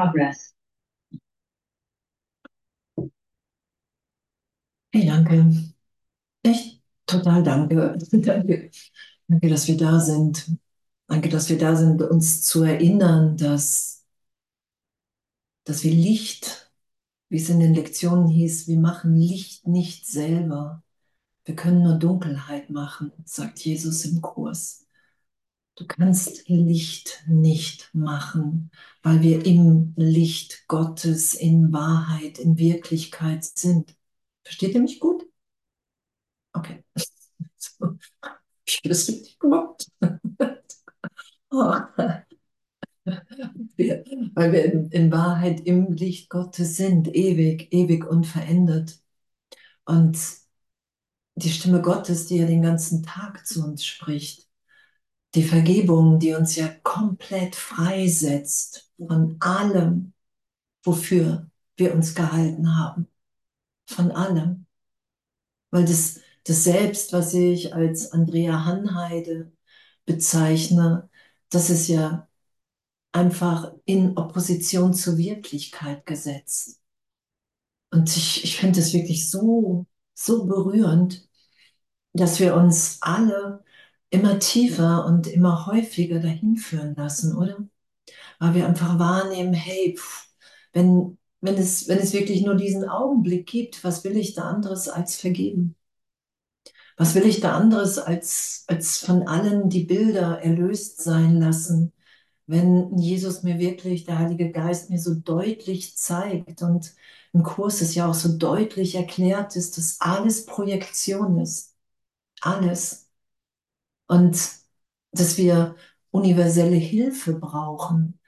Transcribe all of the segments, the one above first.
Progress. Hey, danke. Echt total danke. Danke. Danke, dass wir da sind. Danke, dass wir da sind, uns zu erinnern, dass, dass wir Licht, wie es in den Lektionen hieß, wir machen Licht nicht selber. Wir können nur Dunkelheit machen, sagt Jesus im Kurs. Du kannst Licht nicht machen, weil wir im Licht Gottes, in Wahrheit, in Wirklichkeit sind. Versteht ihr mich gut? Okay. Ich habe das richtig gemacht. Wir, weil wir in, Wahrheit im Licht Gottes sind, ewig, ewig unverändert. Und die Stimme Gottes, die ja den ganzen Tag zu uns spricht, die Vergebung, die uns ja komplett freisetzt von allem, wofür wir uns gehalten haben. Von allem. Weil das, das Selbst, was ich als Andrea Hanheide bezeichne, das ist ja einfach in Opposition zur Wirklichkeit gesetzt. Und ich, ich finde es wirklich so, so berührend, dass wir uns alle immer tiefer und immer häufiger dahin führen lassen, oder? Weil wir einfach wahrnehmen, hey, pff, wenn, wenn, es, wenn es wirklich nur diesen Augenblick gibt, was will ich da anderes als vergeben? Was will ich da anderes als, als von allen die Bilder erlöst sein lassen, wenn Jesus mir wirklich, der Heilige Geist mir so deutlich zeigt und im Kurs ist ja auch so deutlich erklärt ist, dass alles Projektion ist. Alles und dass wir universelle Hilfe brauchen.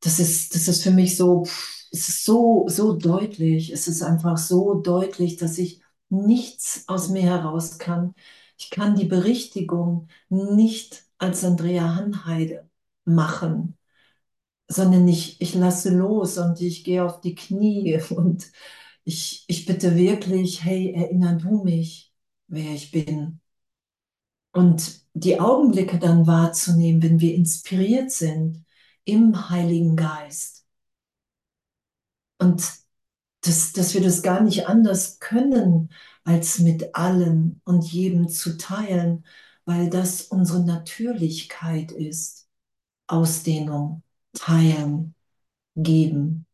Das ist, das ist für mich so, es ist so, so deutlich. Es ist einfach so deutlich, dass ich nichts aus mir heraus kann. Ich kann die Berichtigung nicht als Andrea Hanheide machen, sondern ich, ich lasse los und ich gehe auf die Knie und ich, ich bitte wirklich, hey, erinner du mich, wer ich bin. Und die Augenblicke dann wahrzunehmen, wenn wir inspiriert sind im Heiligen Geist. Und dass, dass wir das gar nicht anders können, als mit allen und jedem zu teilen, weil das unsere Natürlichkeit ist. Ausdehnung, teilen, geben.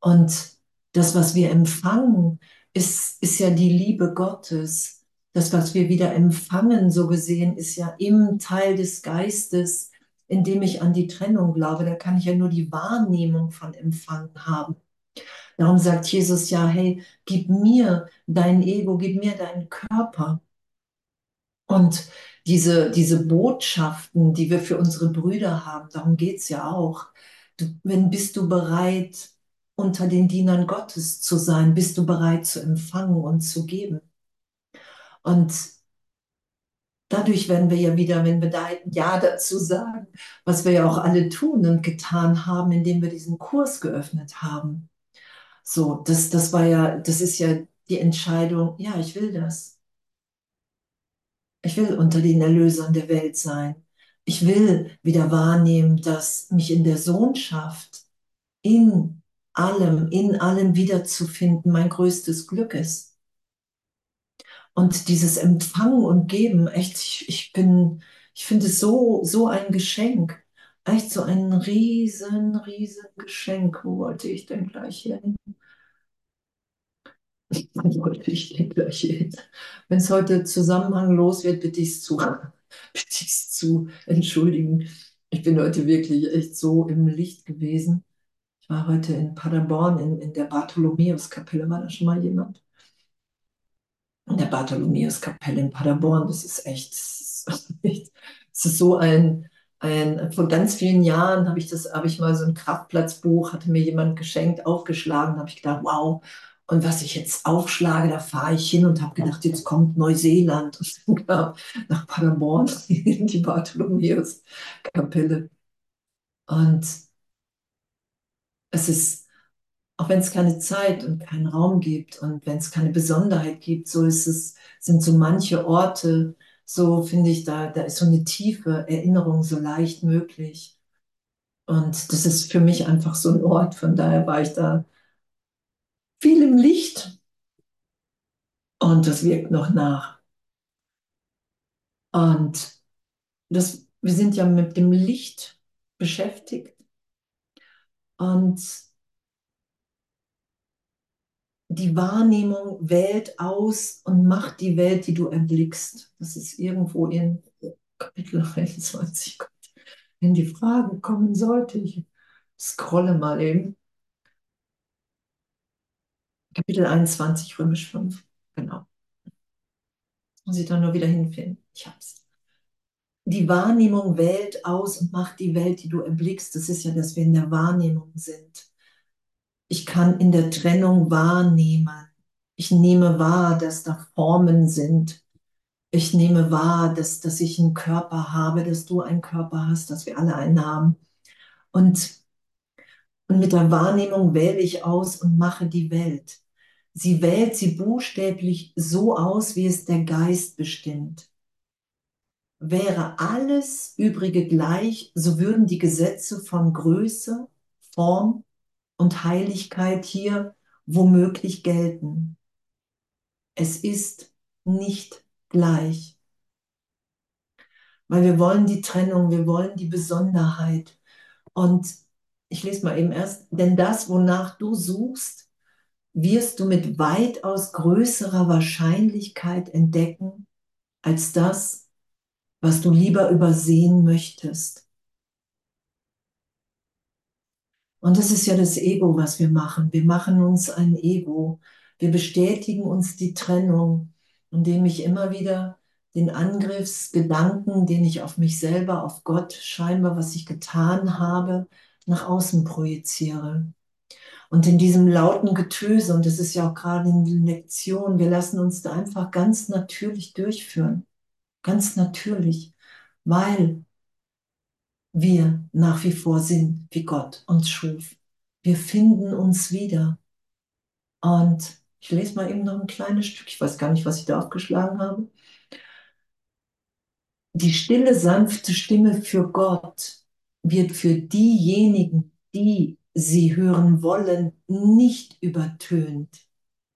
Und das, was wir empfangen, ist, ist ja die Liebe Gottes das, was wir wieder empfangen, so gesehen, ist ja im Teil des Geistes, in dem ich an die Trennung glaube. Da kann ich ja nur die Wahrnehmung von Empfangen haben. Darum sagt Jesus ja, hey, gib mir dein Ego, gib mir deinen Körper. Und diese, diese Botschaften, die wir für unsere Brüder haben, darum geht es ja auch. Du, wenn bist du bereit, unter den Dienern Gottes zu sein? Bist du bereit zu empfangen und zu geben? Und dadurch werden wir ja wieder, wenn wir da Ja dazu sagen, was wir ja auch alle tun und getan haben, indem wir diesen Kurs geöffnet haben. So, das, das war ja, das ist ja die Entscheidung, ja, ich will das. Ich will unter den Erlösern der Welt sein. Ich will wieder wahrnehmen, dass mich in der Sohnschaft, in allem, in allem wiederzufinden, mein größtes Glück ist. Und dieses Empfangen und Geben, echt, ich, ich bin, ich finde es so, so ein Geschenk. Echt so ein riesen, riesen Geschenk. Wo wollte ich denn gleich hin? Wo wollte ich denn gleich hin? Wenn es heute zusammenhanglos wird, bitte ich es zu, zu entschuldigen. Ich bin heute wirklich echt so im Licht gewesen. Ich war heute in Paderborn in, in der Bartholomäuskapelle. War da schon mal jemand? In der Bartholomäuskapelle in Paderborn. Das ist echt, das ist, so ein, ein, vor ganz vielen Jahren habe ich das, habe ich mal so ein Kraftplatzbuch, hatte mir jemand geschenkt, aufgeschlagen, habe ich gedacht, wow. Und was ich jetzt aufschlage, da fahre ich hin und habe gedacht, jetzt kommt Neuseeland und dann kam nach Paderborn in die Bartholomäuskapelle. Und es ist auch wenn es keine Zeit und keinen Raum gibt und wenn es keine Besonderheit gibt, so ist es, sind so manche Orte, so finde ich, da, da ist so eine tiefe Erinnerung so leicht möglich. Und das ist für mich einfach so ein Ort. Von daher war ich da viel im Licht und das wirkt noch nach. Und das, wir sind ja mit dem Licht beschäftigt. Und die Wahrnehmung wählt aus und macht die Welt, die du erblickst. Das ist irgendwo in Kapitel 21. Wenn die Frage kommen sollte, ich scrolle mal eben. Kapitel 21, Römisch 5. Genau. Muss ich da nur wieder hinfinden. Ich hab's. Die Wahrnehmung wählt aus und macht die Welt, die du erblickst. Das ist ja, dass wir in der Wahrnehmung sind. Ich kann in der Trennung wahrnehmen. Ich nehme wahr, dass da Formen sind. Ich nehme wahr, dass, dass ich einen Körper habe, dass du einen Körper hast, dass wir alle einen haben. Und, und mit der Wahrnehmung wähle ich aus und mache die Welt. Sie wählt sie buchstäblich so aus, wie es der Geist bestimmt. Wäre alles Übrige gleich, so würden die Gesetze von Größe, Form und Heiligkeit hier womöglich gelten. Es ist nicht gleich. Weil wir wollen die Trennung, wir wollen die Besonderheit. Und ich lese mal eben erst, denn das, wonach du suchst, wirst du mit weitaus größerer Wahrscheinlichkeit entdecken als das, was du lieber übersehen möchtest. Und das ist ja das Ego, was wir machen. Wir machen uns ein Ego. Wir bestätigen uns die Trennung, indem ich immer wieder den Angriffsgedanken, den ich auf mich selber, auf Gott, scheinbar, was ich getan habe, nach außen projiziere. Und in diesem lauten Getöse, und das ist ja auch gerade in den Lektionen, wir lassen uns da einfach ganz natürlich durchführen. Ganz natürlich, weil wir nach wie vor sind, wie Gott uns schuf. Wir finden uns wieder. Und ich lese mal eben noch ein kleines Stück. Ich weiß gar nicht, was ich da aufgeschlagen habe. Die stille, sanfte Stimme für Gott wird für diejenigen, die sie hören wollen, nicht übertönt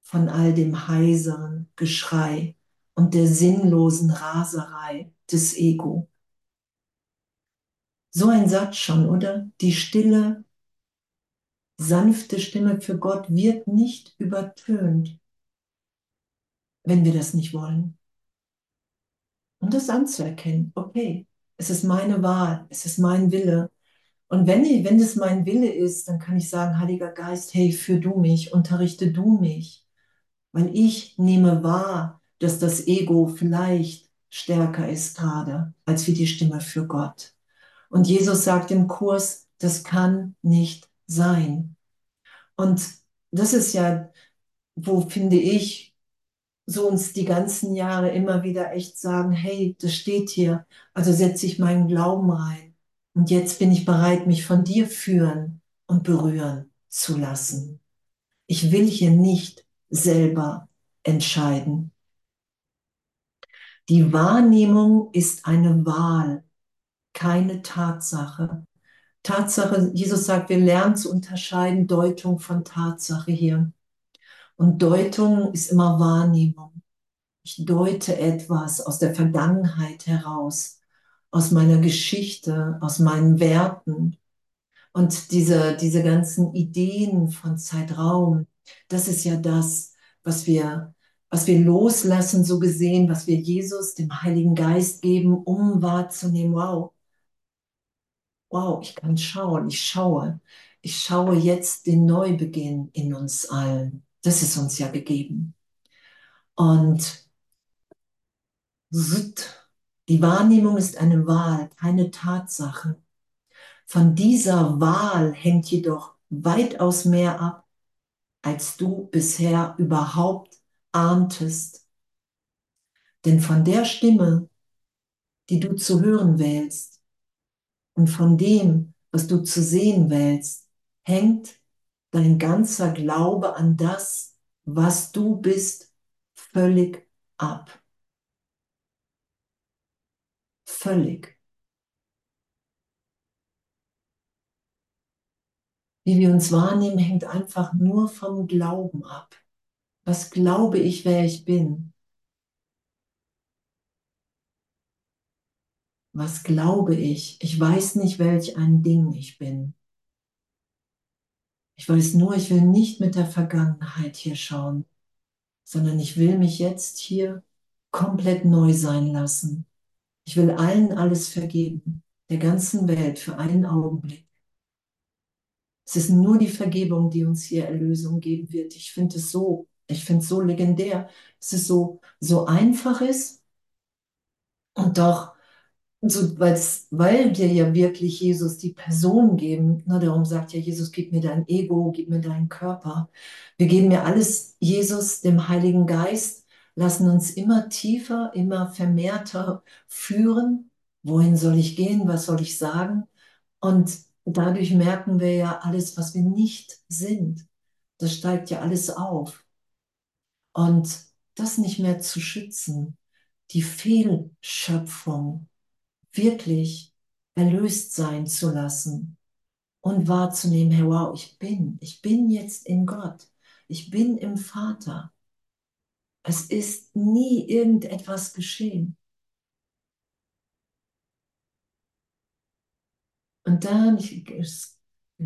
von all dem heiseren Geschrei und der sinnlosen Raserei des Ego. So ein Satz schon, oder? Die stille, sanfte Stimme für Gott wird nicht übertönt, wenn wir das nicht wollen. Und das anzuerkennen, okay, es ist meine Wahl, es ist mein Wille, und wenn, ich, wenn das mein Wille ist, dann kann ich sagen, Heiliger Geist, hey, führ du mich, unterrichte du mich. Weil ich nehme wahr, dass das Ego vielleicht stärker ist gerade als wie die Stimme für Gott. Und Jesus sagt im Kurs, das kann nicht sein. Und das ist ja, wo finde ich, so uns die ganzen Jahre immer wieder echt sagen, hey, das steht hier, also setze ich meinen Glauben rein. Und jetzt bin ich bereit, mich von dir führen und berühren zu lassen. Ich will hier nicht selber entscheiden. Die Wahrnehmung ist eine Wahl, keine Tatsache. Tatsache, Jesus sagt, wir lernen zu unterscheiden Deutung von Tatsache hier. Und Deutung ist immer Wahrnehmung. Ich deute etwas aus der Vergangenheit heraus aus meiner Geschichte, aus meinen Werten. Und diese, diese ganzen Ideen von Zeitraum, das ist ja das, was wir, was wir loslassen, so gesehen, was wir Jesus, dem Heiligen Geist geben, um wahrzunehmen, wow, wow, ich kann schauen, ich schaue, ich schaue jetzt den Neubeginn in uns allen. Das ist uns ja gegeben. Und die Wahrnehmung ist eine Wahl, keine Tatsache. Von dieser Wahl hängt jedoch weitaus mehr ab, als du bisher überhaupt ahntest. Denn von der Stimme, die du zu hören wählst und von dem, was du zu sehen wählst, hängt dein ganzer Glaube an das, was du bist, völlig ab. völlig. wie wir uns wahrnehmen, hängt einfach nur vom Glauben ab. Was glaube ich, wer ich bin? Was glaube ich? Ich weiß nicht, welch ein Ding ich bin. Ich weiß nur, ich will nicht mit der Vergangenheit hier schauen, sondern ich will mich jetzt hier komplett neu sein lassen. Ich will allen alles vergeben, der ganzen Welt für einen Augenblick. Es ist nur die Vergebung, die uns hier Erlösung geben wird. Ich finde es so, ich finde es so legendär, dass es so, so einfach ist und doch so, weil wir ja wirklich Jesus die Person geben, ne, darum sagt ja Jesus, gib mir dein Ego, gib mir deinen Körper. Wir geben mir alles Jesus, dem Heiligen Geist, lassen uns immer tiefer, immer vermehrter führen. Wohin soll ich gehen? Was soll ich sagen? Und dadurch merken wir ja alles, was wir nicht sind. Das steigt ja alles auf. Und das nicht mehr zu schützen, die Fehlschöpfung, wirklich erlöst sein zu lassen und wahrzunehmen, hey, wow, ich bin, ich bin jetzt in Gott, ich bin im Vater. Es ist nie irgendetwas geschehen. Und dann, ich,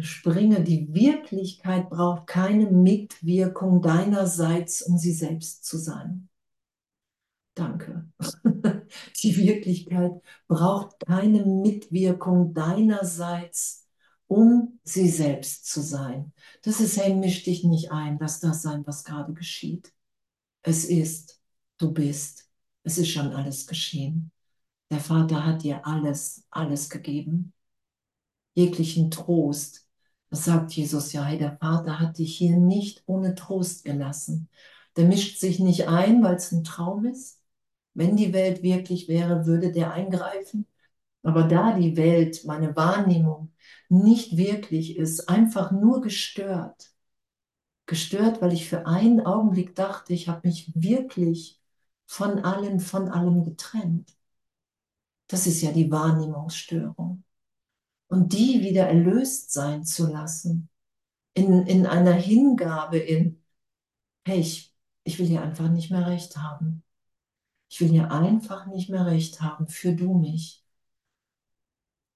springe, die Wirklichkeit braucht keine Mitwirkung deinerseits, um sie selbst zu sein. Danke. Die Wirklichkeit braucht keine Mitwirkung deinerseits, um sie selbst zu sein. Das ist, hey, misch dich nicht ein, lass das sein, was gerade geschieht. Es ist, du bist, es ist schon alles geschehen. Der Vater hat dir alles, alles gegeben. Jeglichen Trost. Das sagt Jesus ja, hey, der Vater hat dich hier nicht ohne Trost gelassen. Der mischt sich nicht ein, weil es ein Traum ist, wenn die Welt wirklich wäre, würde der eingreifen. Aber da die Welt, meine Wahrnehmung, nicht wirklich ist, einfach nur gestört. Gestört, weil ich für einen Augenblick dachte, ich habe mich wirklich von allem, von allem getrennt. Das ist ja die Wahrnehmungsstörung. Und die wieder erlöst sein zu lassen, in, in einer Hingabe, in, hey, ich, ich will hier einfach nicht mehr recht haben. Ich will hier einfach nicht mehr recht haben, für du mich.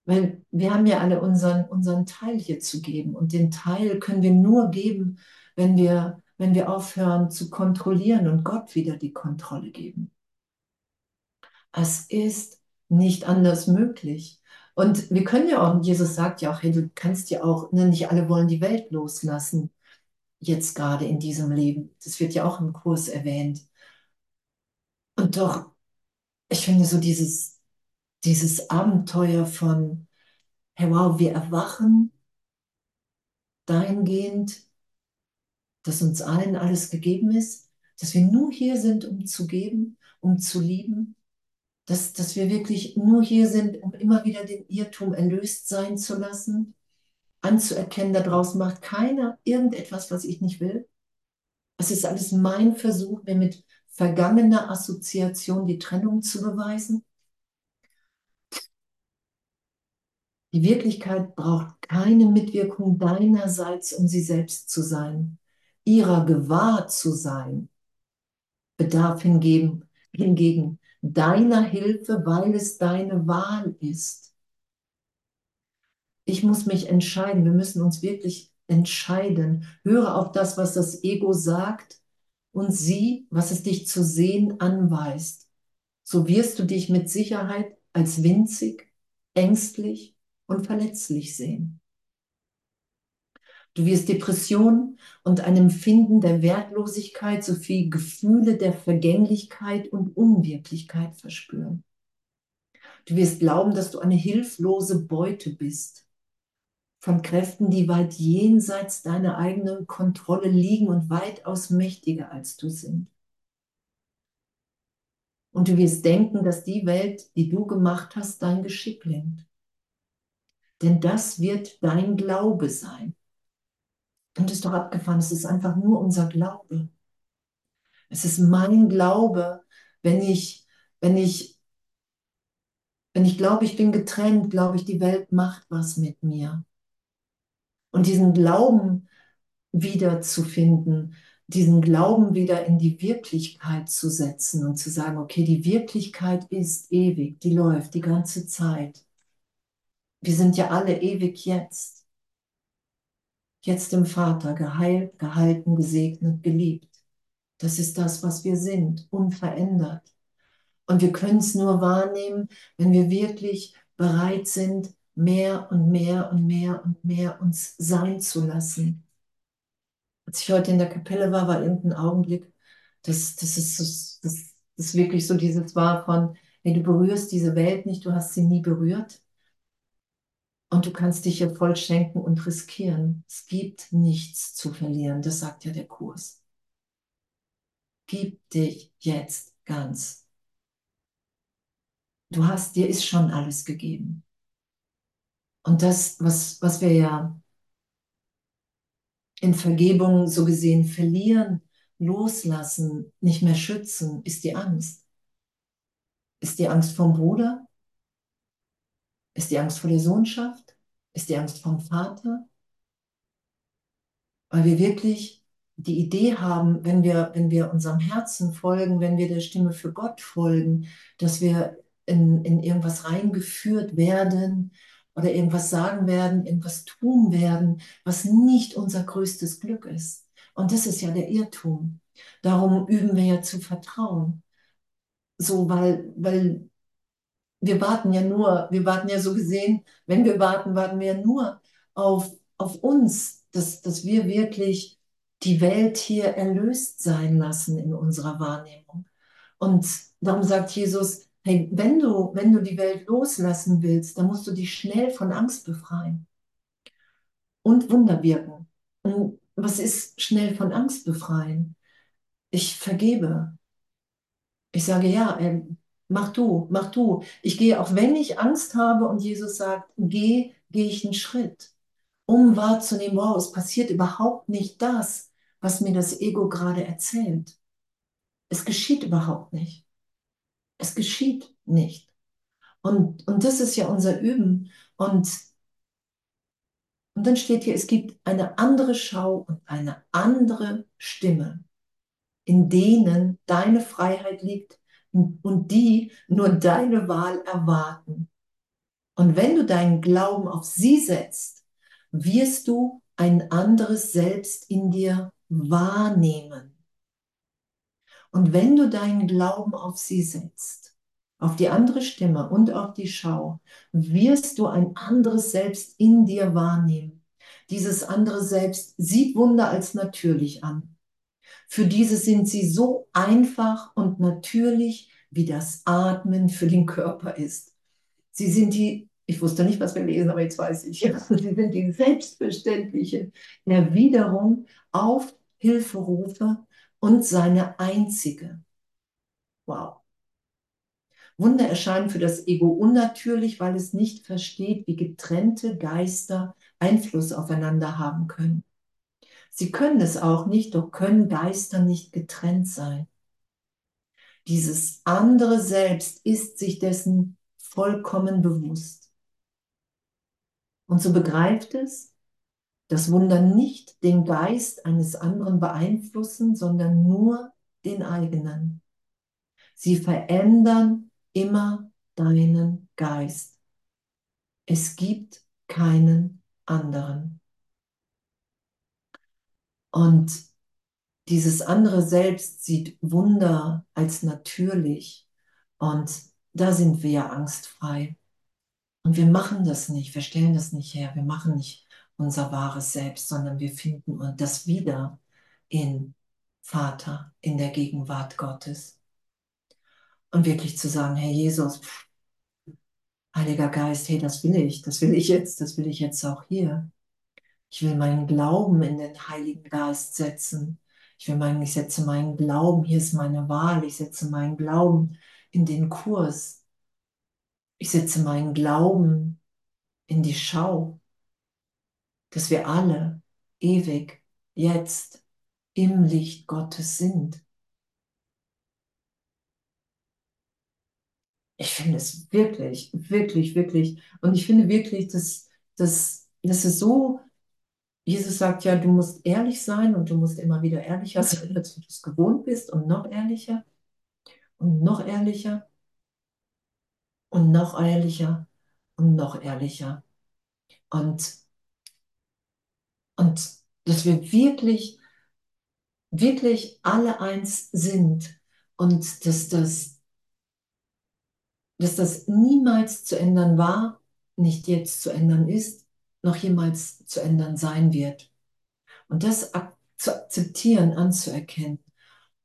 Weil wir haben ja alle unseren, unseren Teil hier zu geben. Und den Teil können wir nur geben, wenn wir, wenn wir aufhören zu kontrollieren und Gott wieder die Kontrolle geben. Es ist nicht anders möglich. Und wir können ja auch, Jesus sagt ja auch, hey, du kannst ja auch, ne, nicht alle wollen die Welt loslassen, jetzt gerade in diesem Leben. Das wird ja auch im Kurs erwähnt. Und doch, ich finde so dieses, dieses Abenteuer von, hey wow, wir erwachen dahingehend, dass uns allen alles gegeben ist, dass wir nur hier sind, um zu geben, um zu lieben, dass, dass wir wirklich nur hier sind, um immer wieder den Irrtum erlöst sein zu lassen, anzuerkennen, daraus macht keiner irgendetwas, was ich nicht will. Es ist alles mein Versuch, mir mit vergangener Assoziation die Trennung zu beweisen. Die Wirklichkeit braucht keine Mitwirkung deinerseits, um sie selbst zu sein. Ihrer gewahr zu sein, bedarf hingegen, hingegen deiner Hilfe, weil es deine Wahl ist. Ich muss mich entscheiden. Wir müssen uns wirklich entscheiden. Höre auf das, was das Ego sagt und sieh, was es dich zu sehen anweist. So wirst du dich mit Sicherheit als winzig, ängstlich und verletzlich sehen. Du wirst Depressionen und ein Empfinden der Wertlosigkeit sowie Gefühle der Vergänglichkeit und Unwirklichkeit verspüren. Du wirst glauben, dass du eine hilflose Beute bist von Kräften, die weit jenseits deiner eigenen Kontrolle liegen und weitaus mächtiger als du sind. Und du wirst denken, dass die Welt, die du gemacht hast, dein Geschick lenkt. Denn das wird dein Glaube sein. Und es ist doch abgefahren, es ist einfach nur unser Glaube. Es ist mein Glaube, wenn ich, wenn ich, wenn ich glaube, ich bin getrennt, glaube ich, die Welt macht was mit mir. Und diesen Glauben wiederzufinden, diesen Glauben wieder in die Wirklichkeit zu setzen und zu sagen, okay, die Wirklichkeit ist ewig, die läuft die ganze Zeit. Wir sind ja alle ewig jetzt. Jetzt im Vater, geheilt, gehalten, gesegnet, geliebt. Das ist das, was wir sind, unverändert. Und wir können es nur wahrnehmen, wenn wir wirklich bereit sind, mehr und mehr und mehr und mehr uns sein zu lassen als ich heute in der Kapelle war, war irgendein Augenblick, das, das ist das, das, das wirklich so dieses war von, hey, du berührst diese Welt nicht, du hast sie nie berührt. Und du kannst dich hier voll schenken und riskieren. Es gibt nichts zu verlieren, das sagt ja der Kurs. Gib dich jetzt ganz. Du hast, dir ist schon alles gegeben. Und das, was, was wir ja in Vergebung so gesehen verlieren, loslassen, nicht mehr schützen, ist die Angst. Ist die Angst vom Bruder? Ist die Angst vor der Sohnschaft? Ist die Angst vom Vater? Weil wir wirklich die Idee haben, wenn wir, wenn wir unserem Herzen folgen, wenn wir der Stimme für Gott folgen, dass wir in, in irgendwas reingeführt werden, oder irgendwas sagen werden, irgendwas tun werden, was nicht unser größtes Glück ist. Und das ist ja der Irrtum. Darum üben wir ja zu vertrauen. So, weil, weil wir warten ja nur, wir warten ja so gesehen, wenn wir warten, warten wir ja nur auf, auf uns, dass, dass wir wirklich die Welt hier erlöst sein lassen in unserer Wahrnehmung. Und darum sagt Jesus, Hey, wenn du, wenn du die Welt loslassen willst, dann musst du dich schnell von Angst befreien und Wunder wirken. Und was ist schnell von Angst befreien? Ich vergebe. Ich sage, ja, äh, mach du, mach du. Ich gehe, auch wenn ich Angst habe und Jesus sagt, geh, gehe ich einen Schritt, um wahrzunehmen, wow, es passiert überhaupt nicht das, was mir das Ego gerade erzählt. Es geschieht überhaupt nicht. Es geschieht nicht. Und, und das ist ja unser Üben. Und, und dann steht hier, es gibt eine andere Schau und eine andere Stimme, in denen deine Freiheit liegt und die nur deine Wahl erwarten. Und wenn du deinen Glauben auf sie setzt, wirst du ein anderes Selbst in dir wahrnehmen. Und wenn du deinen Glauben auf sie setzt, auf die andere Stimme und auf die Schau, wirst du ein anderes Selbst in dir wahrnehmen. Dieses andere Selbst sieht Wunder als natürlich an. Für diese sind sie so einfach und natürlich, wie das Atmen für den Körper ist. Sie sind die, ich wusste nicht, was wir lesen, aber jetzt weiß ich, sie sind die selbstverständliche Erwiderung auf Hilferufe und seine einzige. Wow. Wunder erscheinen für das Ego unnatürlich, weil es nicht versteht, wie getrennte Geister Einfluss aufeinander haben können. Sie können es auch nicht, doch können Geister nicht getrennt sein. Dieses andere Selbst ist sich dessen vollkommen bewusst. Und so begreift es, das Wunder nicht den Geist eines anderen beeinflussen, sondern nur den eigenen. Sie verändern immer deinen Geist. Es gibt keinen anderen. Und dieses andere Selbst sieht Wunder als natürlich. Und da sind wir ja angstfrei. Und wir machen das nicht, wir stellen das nicht her, wir machen nicht unser wahres Selbst, sondern wir finden das wieder in Vater, in der Gegenwart Gottes. Und wirklich zu sagen, Herr Jesus, Heiliger Geist, hey, das will ich, das will ich jetzt, das will ich jetzt auch hier. Ich will meinen Glauben in den Heiligen Geist setzen. Ich will meinen, ich setze meinen Glauben, hier ist meine Wahl, ich setze meinen Glauben in den Kurs. Ich setze meinen Glauben in die Schau dass wir alle ewig jetzt im Licht Gottes sind. Ich finde es wirklich, wirklich, wirklich, und ich finde wirklich, dass, dass, dass es so Jesus sagt ja, du musst ehrlich sein und du musst immer wieder ehrlicher sein, als du das gewohnt bist und noch ehrlicher und noch ehrlicher und noch ehrlicher und noch ehrlicher. Und, und dass wir wirklich, wirklich alle eins sind und dass das, dass das niemals zu ändern war, nicht jetzt zu ändern ist, noch jemals zu ändern sein wird. Und das zu akzeptieren, anzuerkennen.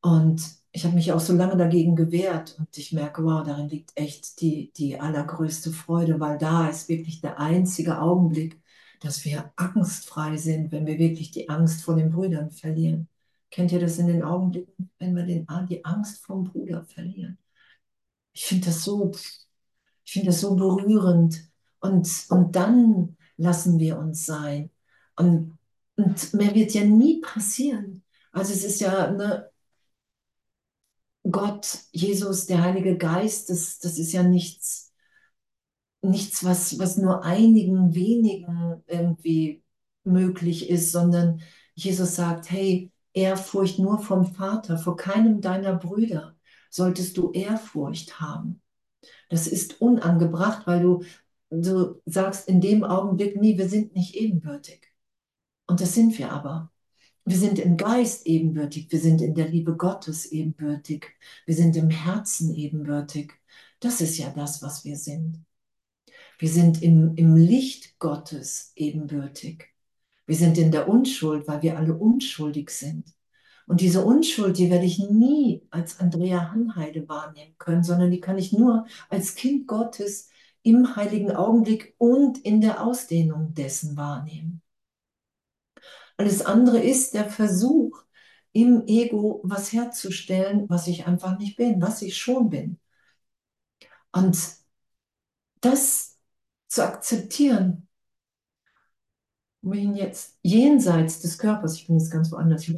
Und ich habe mich auch so lange dagegen gewehrt und ich merke, wow, darin liegt echt die, die allergrößte Freude, weil da ist wirklich der einzige Augenblick, dass wir angstfrei sind, wenn wir wirklich die Angst vor den Brüdern verlieren. Kennt ihr das in den Augenblicken, wenn wir den, die Angst vom Bruder verlieren? Ich finde das so, ich das so berührend. Und, und dann lassen wir uns sein. Und, und mehr wird ja nie passieren. Also es ist ja, ne, Gott, Jesus, der Heilige Geist, das, das ist ja nichts, nichts was, was nur einigen wenigen irgendwie möglich ist, sondern Jesus sagt, hey, Ehrfurcht nur vom Vater, vor keinem deiner Brüder solltest du Ehrfurcht haben. Das ist unangebracht, weil du, du sagst in dem Augenblick, nee, wir sind nicht ebenbürtig. Und das sind wir aber. Wir sind im Geist ebenbürtig, wir sind in der Liebe Gottes ebenbürtig, wir sind im Herzen ebenbürtig. Das ist ja das, was wir sind. Wir sind im, im Licht Gottes ebenbürtig. Wir sind in der Unschuld, weil wir alle unschuldig sind. Und diese Unschuld, die werde ich nie als Andrea Hanheide wahrnehmen können, sondern die kann ich nur als Kind Gottes im heiligen Augenblick und in der Ausdehnung dessen wahrnehmen. Alles andere ist der Versuch, im Ego was herzustellen, was ich einfach nicht bin, was ich schon bin. Und das zu akzeptieren, wohin jetzt jenseits des Körpers, ich bin jetzt ganz woanders,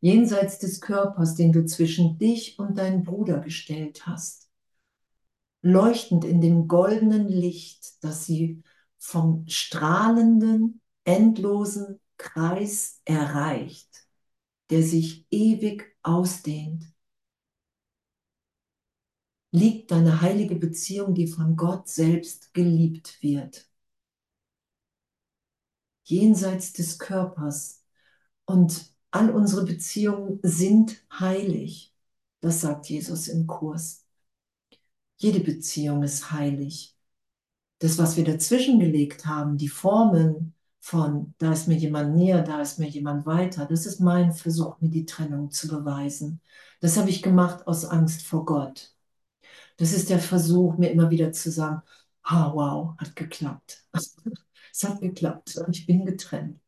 jenseits des Körpers, den du zwischen dich und deinen Bruder gestellt hast, leuchtend in dem goldenen Licht, das sie vom strahlenden, endlosen Kreis erreicht, der sich ewig ausdehnt, liegt deine heilige Beziehung, die von Gott selbst geliebt wird. Jenseits des Körpers. Und all unsere Beziehungen sind heilig. Das sagt Jesus im Kurs. Jede Beziehung ist heilig. Das, was wir dazwischen gelegt haben, die Formen, von, da ist mir jemand näher, da ist mir jemand weiter. Das ist mein Versuch, mir die Trennung zu beweisen. Das habe ich gemacht aus Angst vor Gott. Das ist der Versuch, mir immer wieder zu sagen, ah, wow, hat geklappt. es hat geklappt. Ich bin getrennt.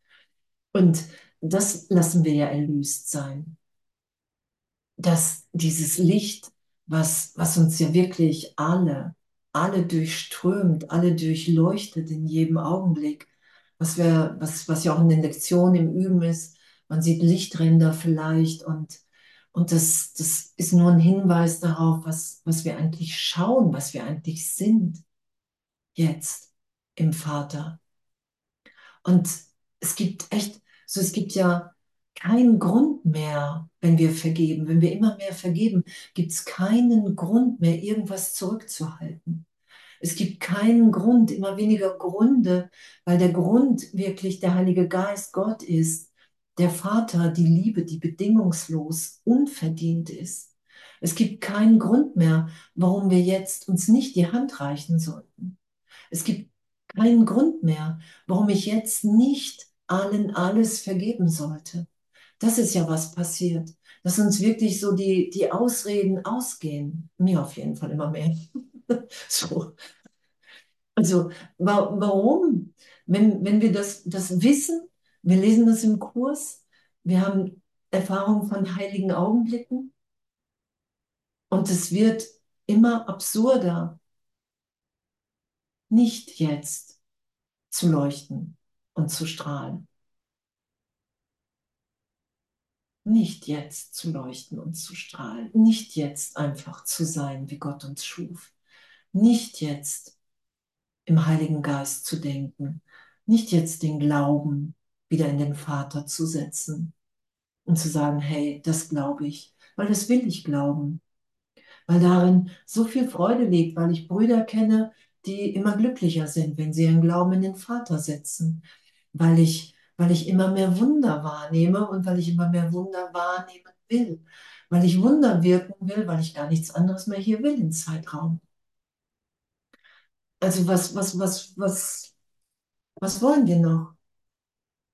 Und das lassen wir ja erlöst sein. Dass dieses Licht, was, was uns ja wirklich alle, alle durchströmt, alle durchleuchtet in jedem Augenblick, was wir, was, was ja auch in den Lektionen im Üben ist. Man sieht Lichtränder vielleicht und, und das, das ist nur ein Hinweis darauf, was, was wir eigentlich schauen, was wir eigentlich sind. Jetzt im Vater. Und es gibt echt, so es gibt ja keinen Grund mehr, wenn wir vergeben. Wenn wir immer mehr vergeben, gibt es keinen Grund mehr, irgendwas zurückzuhalten. Es gibt keinen Grund, immer weniger Gründe, weil der Grund wirklich der Heilige Geist, Gott ist, der Vater, die Liebe, die bedingungslos, unverdient ist. Es gibt keinen Grund mehr, warum wir jetzt uns nicht die Hand reichen sollten. Es gibt keinen Grund mehr, warum ich jetzt nicht allen alles vergeben sollte. Das ist ja was passiert, dass uns wirklich so die, die Ausreden ausgehen. Mir auf jeden Fall immer mehr. so. Also wa warum? Wenn, wenn wir das, das wissen, wir lesen das im Kurs, wir haben Erfahrungen von heiligen Augenblicken und es wird immer absurder, nicht jetzt zu leuchten und zu strahlen. Nicht jetzt zu leuchten und zu strahlen. Nicht jetzt einfach zu sein, wie Gott uns schuf nicht jetzt im Heiligen Geist zu denken, nicht jetzt den Glauben wieder in den Vater zu setzen und zu sagen, hey, das glaube ich, weil das will ich glauben, weil darin so viel Freude liegt, weil ich Brüder kenne, die immer glücklicher sind, wenn sie ihren Glauben in den Vater setzen, weil ich, weil ich immer mehr Wunder wahrnehme und weil ich immer mehr Wunder wahrnehmen will, weil ich Wunder wirken will, weil ich gar nichts anderes mehr hier will im Zeitraum. Also was, was, was, was, was wollen wir noch?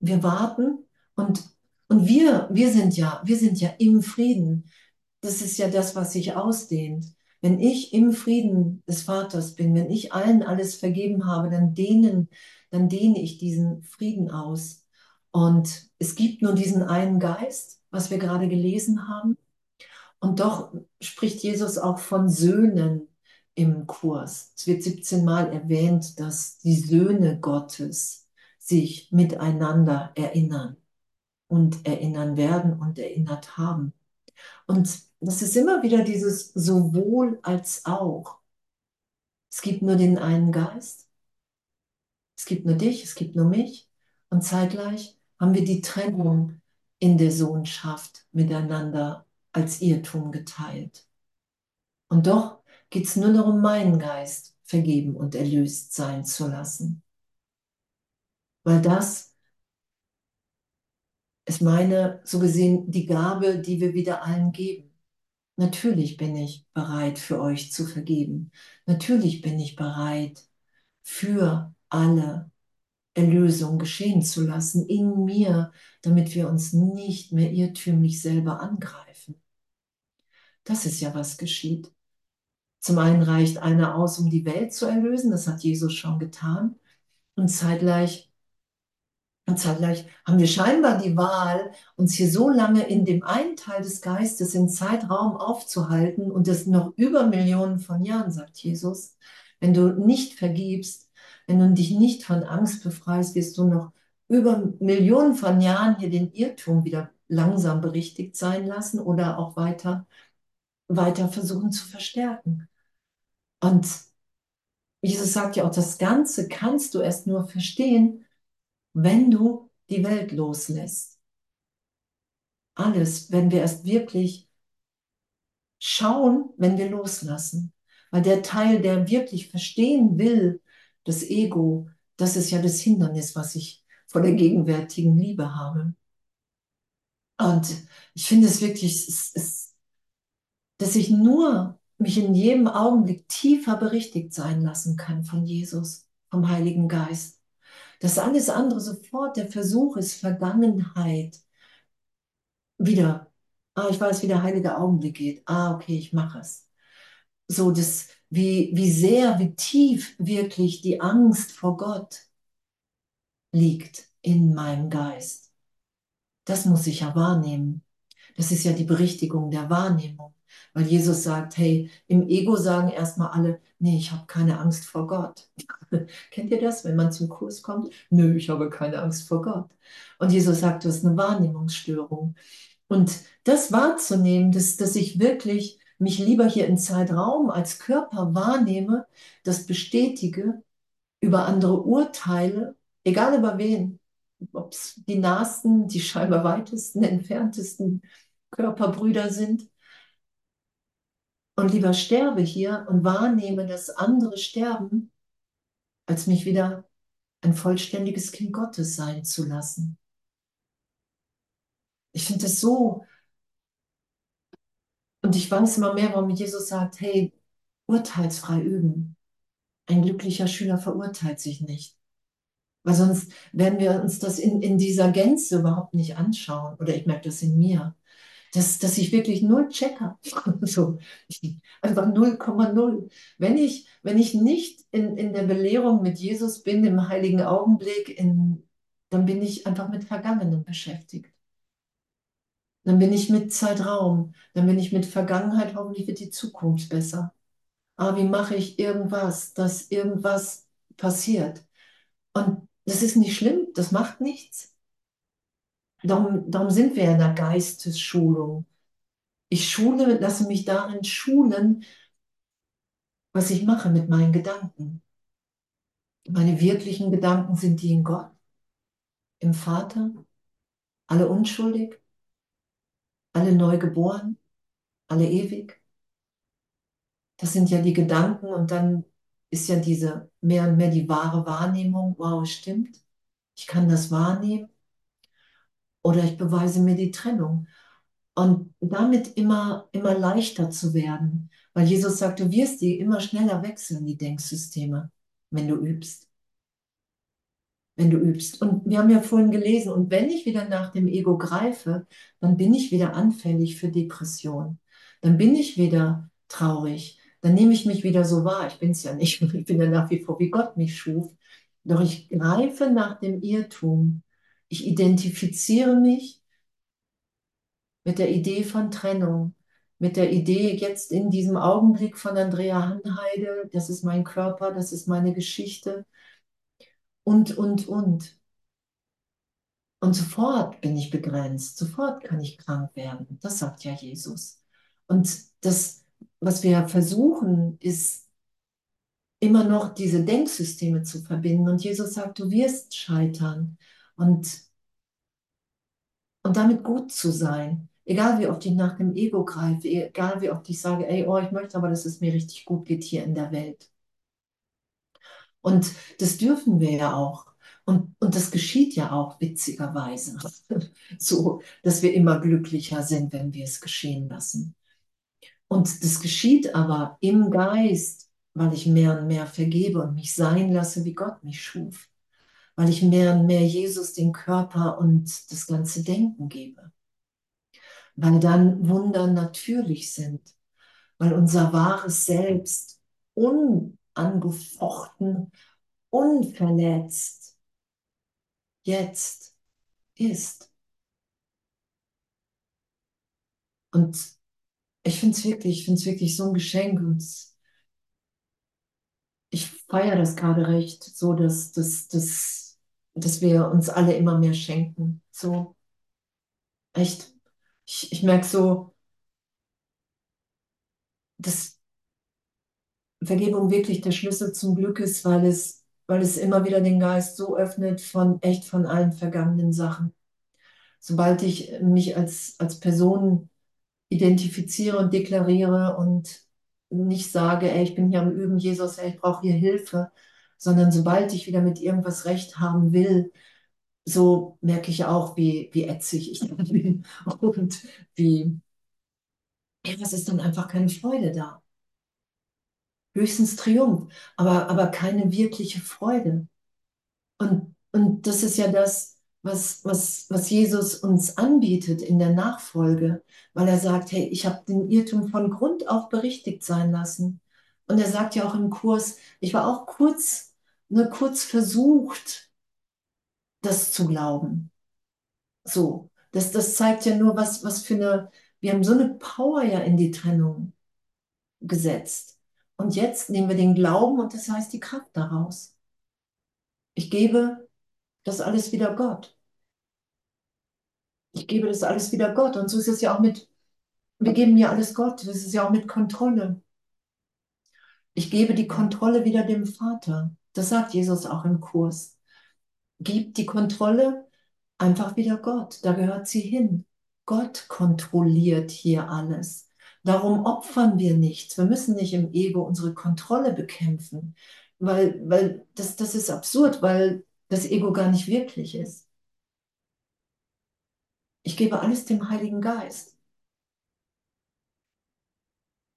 Wir warten und, und wir, wir sind ja, wir sind ja im Frieden. Das ist ja das, was sich ausdehnt. Wenn ich im Frieden des Vaters bin, wenn ich allen alles vergeben habe, dann dehnen, dann dehne ich diesen Frieden aus. Und es gibt nur diesen einen Geist, was wir gerade gelesen haben. Und doch spricht Jesus auch von Söhnen im Kurs. Es wird 17 Mal erwähnt, dass die Söhne Gottes sich miteinander erinnern und erinnern werden und erinnert haben. Und das ist immer wieder dieses sowohl als auch. Es gibt nur den einen Geist, es gibt nur dich, es gibt nur mich und zeitgleich haben wir die Trennung in der Sohnschaft miteinander als Irrtum geteilt. Und doch geht es nur darum, meinen Geist vergeben und erlöst sein zu lassen. Weil das ist meine, so gesehen, die Gabe, die wir wieder allen geben. Natürlich bin ich bereit, für euch zu vergeben. Natürlich bin ich bereit, für alle Erlösung geschehen zu lassen in mir, damit wir uns nicht mehr irrtümlich selber angreifen. Das ist ja, was geschieht. Zum einen reicht einer aus, um die Welt zu erlösen, das hat Jesus schon getan. Und zeitgleich, und zeitgleich haben wir scheinbar die Wahl, uns hier so lange in dem einen Teil des Geistes im Zeitraum aufzuhalten und das noch über Millionen von Jahren, sagt Jesus. Wenn du nicht vergibst, wenn du dich nicht von Angst befreist, wirst du noch über Millionen von Jahren hier den Irrtum wieder langsam berichtigt sein lassen oder auch weiter, weiter versuchen zu verstärken. Und Jesus sagt ja auch, das Ganze kannst du erst nur verstehen, wenn du die Welt loslässt. Alles, wenn wir erst wirklich schauen, wenn wir loslassen. Weil der Teil, der wirklich verstehen will, das Ego, das ist ja das Hindernis, was ich vor der gegenwärtigen Liebe habe. Und ich finde es wirklich, es, es, dass ich nur mich in jedem Augenblick tiefer berichtigt sein lassen kann von Jesus, vom Heiligen Geist. Dass alles andere sofort der Versuch ist, Vergangenheit wieder, ah, ich weiß, wie der heilige Augenblick geht. Ah, okay, ich mache es. So, das, wie, wie sehr, wie tief wirklich die Angst vor Gott liegt in meinem Geist. Das muss ich ja wahrnehmen. Das ist ja die Berichtigung der Wahrnehmung. Weil Jesus sagt, hey, im Ego sagen erstmal alle, nee, ich habe keine Angst vor Gott. Kennt ihr das, wenn man zum Kurs kommt? Nö, ich habe keine Angst vor Gott. Und Jesus sagt, du hast eine Wahrnehmungsstörung. Und das wahrzunehmen, dass, dass ich wirklich mich lieber hier in Zeitraum als Körper wahrnehme, das bestätige, über andere urteile, egal über wen, ob es die nahesten, die scheinbar weitesten, entferntesten Körperbrüder sind, und lieber sterbe hier und wahrnehme, dass andere sterben, als mich wieder ein vollständiges Kind Gottes sein zu lassen. Ich finde das so, und ich weiß immer mehr, warum Jesus sagt, hey, urteilsfrei üben. Ein glücklicher Schüler verurteilt sich nicht. Weil sonst werden wir uns das in, in dieser Gänze überhaupt nicht anschauen. Oder ich merke das in mir dass, dass ich wirklich null checke. so, einfach 0,0. Wenn ich, wenn ich nicht in, in der Belehrung mit Jesus bin, im heiligen Augenblick, in, dann bin ich einfach mit Vergangenem beschäftigt. Dann bin ich mit Zeitraum, dann bin ich mit Vergangenheit, hoffentlich wird die Zukunft besser. Aber wie mache ich irgendwas, dass irgendwas passiert? Und das ist nicht schlimm, das macht nichts. Darum, darum sind wir in der Geistesschulung. Ich schule, lasse mich darin schulen, was ich mache mit meinen Gedanken. Meine wirklichen Gedanken sind die in Gott. im Vater, alle unschuldig, alle neu geboren, alle ewig. Das sind ja die Gedanken und dann ist ja diese mehr und mehr die wahre Wahrnehmung, wow, es stimmt, ich kann das wahrnehmen oder ich beweise mir die Trennung. Und damit immer, immer leichter zu werden, weil Jesus sagt, du wirst die immer schneller wechseln, die Denksysteme, wenn du übst. Wenn du übst. Und wir haben ja vorhin gelesen, und wenn ich wieder nach dem Ego greife, dann bin ich wieder anfällig für Depression. Dann bin ich wieder traurig. Dann nehme ich mich wieder so wahr. Ich bin es ja nicht. Ich bin ja nach wie vor, wie Gott mich schuf. Doch ich greife nach dem Irrtum. Ich identifiziere mich mit der Idee von Trennung, mit der Idee jetzt in diesem Augenblick von Andrea Hanheide, das ist mein Körper, das ist meine Geschichte und, und, und. Und sofort bin ich begrenzt, sofort kann ich krank werden. Das sagt ja Jesus. Und das, was wir versuchen, ist immer noch diese Denksysteme zu verbinden. Und Jesus sagt, du wirst scheitern. Und, und damit gut zu sein. Egal wie oft ich nach dem Ego greife, egal wie oft ich sage, ey, oh, ich möchte aber, dass es mir richtig gut geht hier in der Welt. Und das dürfen wir ja auch. Und, und das geschieht ja auch witzigerweise, so, dass wir immer glücklicher sind, wenn wir es geschehen lassen. Und das geschieht aber im Geist, weil ich mehr und mehr vergebe und mich sein lasse, wie Gott mich schuf. Weil ich mehr und mehr Jesus den Körper und das ganze Denken gebe weil dann Wunder natürlich sind, weil unser wahres Selbst unangefochten, unverletzt jetzt ist. Und ich finde es wirklich, ich finde es wirklich so ein Geschenk und ich feiere das gerade recht, so dass, dass, dass, dass wir uns alle immer mehr schenken. So echt ich, ich merke so, dass Vergebung wirklich der Schlüssel zum Glück ist, weil es, weil es immer wieder den Geist so öffnet von echt von allen vergangenen Sachen. Sobald ich mich als, als Person identifiziere und deklariere und nicht sage, ey, ich bin hier am Üben, Jesus, ey, ich brauche hier Hilfe, sondern sobald ich wieder mit irgendwas recht haben will, so merke ich auch, wie, wie ätzig ich dann bin und wie, ja, was ist dann einfach keine Freude da. Höchstens Triumph, aber, aber keine wirkliche Freude. Und, und das ist ja das, was, was, was Jesus uns anbietet in der Nachfolge, weil er sagt, hey, ich habe den Irrtum von Grund auf berichtigt sein lassen. Und er sagt ja auch im Kurs, ich war auch kurz, nur kurz versucht, das zu glauben. So, das, das zeigt ja nur, was, was für eine, wir haben so eine Power ja in die Trennung gesetzt. Und jetzt nehmen wir den Glauben und das heißt die Kraft daraus. Ich gebe das alles wieder Gott. Ich gebe das alles wieder Gott. Und so ist es ja auch mit, wir geben ja alles Gott. Das ist ja auch mit Kontrolle. Ich gebe die Kontrolle wieder dem Vater. Das sagt Jesus auch im Kurs. Gib die Kontrolle einfach wieder Gott. Da gehört sie hin. Gott kontrolliert hier alles. Darum opfern wir nichts. Wir müssen nicht im Ego unsere Kontrolle bekämpfen, weil, weil das, das ist absurd, weil das Ego gar nicht wirklich ist. Ich gebe alles dem Heiligen Geist.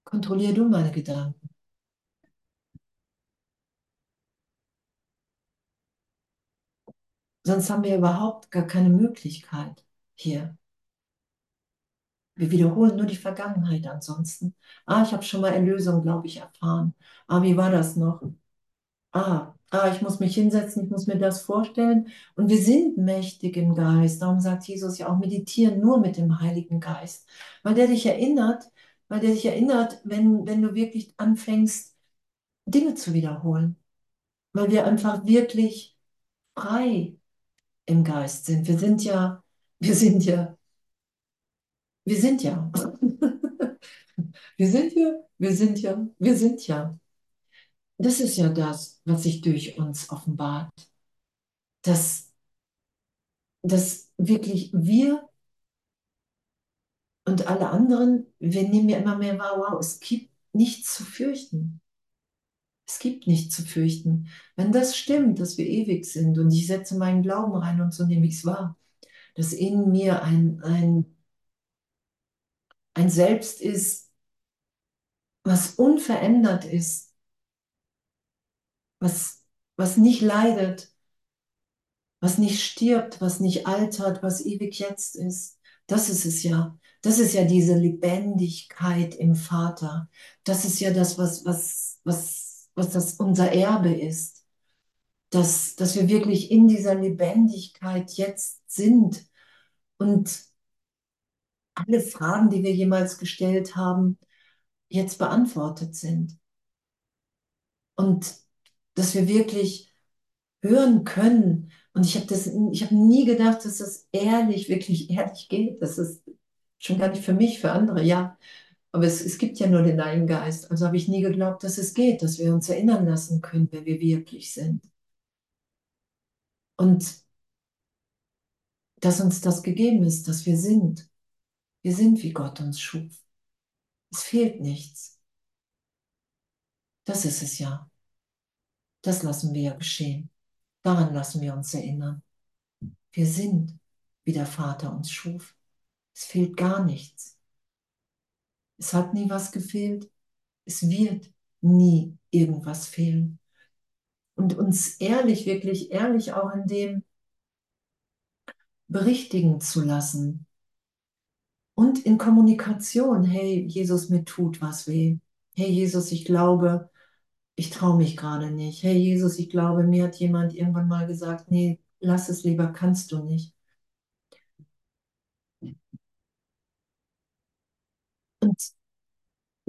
Kontrollier du meine Gedanken. Sonst haben wir überhaupt gar keine Möglichkeit hier. Wir wiederholen nur die Vergangenheit ansonsten. Ah, ich habe schon mal Erlösung, glaube ich, erfahren. Ah, wie war das noch? Ah, ah, ich muss mich hinsetzen, ich muss mir das vorstellen. Und wir sind mächtig im Geist. Darum sagt Jesus ja auch, meditieren nur mit dem Heiligen Geist. Weil der dich erinnert, weil der dich erinnert, wenn, wenn du wirklich anfängst, Dinge zu wiederholen. Weil wir einfach wirklich frei im Geist sind. Wir sind ja, wir sind ja, wir sind ja. wir sind ja, wir sind ja, wir sind ja. Das ist ja das, was sich durch uns offenbart. Dass dass wirklich wir und alle anderen, wir nehmen ja immer mehr wahr, wow, es gibt nichts zu fürchten. Es gibt nichts zu fürchten. Wenn das stimmt, dass wir ewig sind und ich setze meinen Glauben rein und so nehme ich es wahr, dass in mir ein, ein, ein Selbst ist, was unverändert ist, was, was nicht leidet, was nicht stirbt, was nicht altert, was ewig jetzt ist. Das ist es ja. Das ist ja diese Lebendigkeit im Vater. Das ist ja das, was, was, was, was das unser Erbe ist. Dass, dass wir wirklich in dieser Lebendigkeit jetzt sind und alle Fragen, die wir jemals gestellt haben, jetzt beantwortet sind. Und dass wir wirklich hören können. Und ich habe das, ich habe nie gedacht, dass das ehrlich, wirklich ehrlich geht. Das ist schon gar nicht für mich, für andere, ja. Aber es, es gibt ja nur den einen Geist. Also habe ich nie geglaubt, dass es geht, dass wir uns erinnern lassen können, wer wir wirklich sind. Und dass uns das gegeben ist, dass wir sind. Wir sind, wie Gott uns schuf. Es fehlt nichts. Das ist es ja. Das lassen wir ja geschehen. Daran lassen wir uns erinnern. Wir sind, wie der Vater uns schuf. Es fehlt gar nichts. Es hat nie was gefehlt. Es wird nie irgendwas fehlen. Und uns ehrlich, wirklich ehrlich auch in dem berichtigen zu lassen. Und in Kommunikation, hey, Jesus, mir tut was weh. Hey, Jesus, ich glaube, ich traue mich gerade nicht. Hey, Jesus, ich glaube, mir hat jemand irgendwann mal gesagt, nee, lass es lieber, kannst du nicht. Und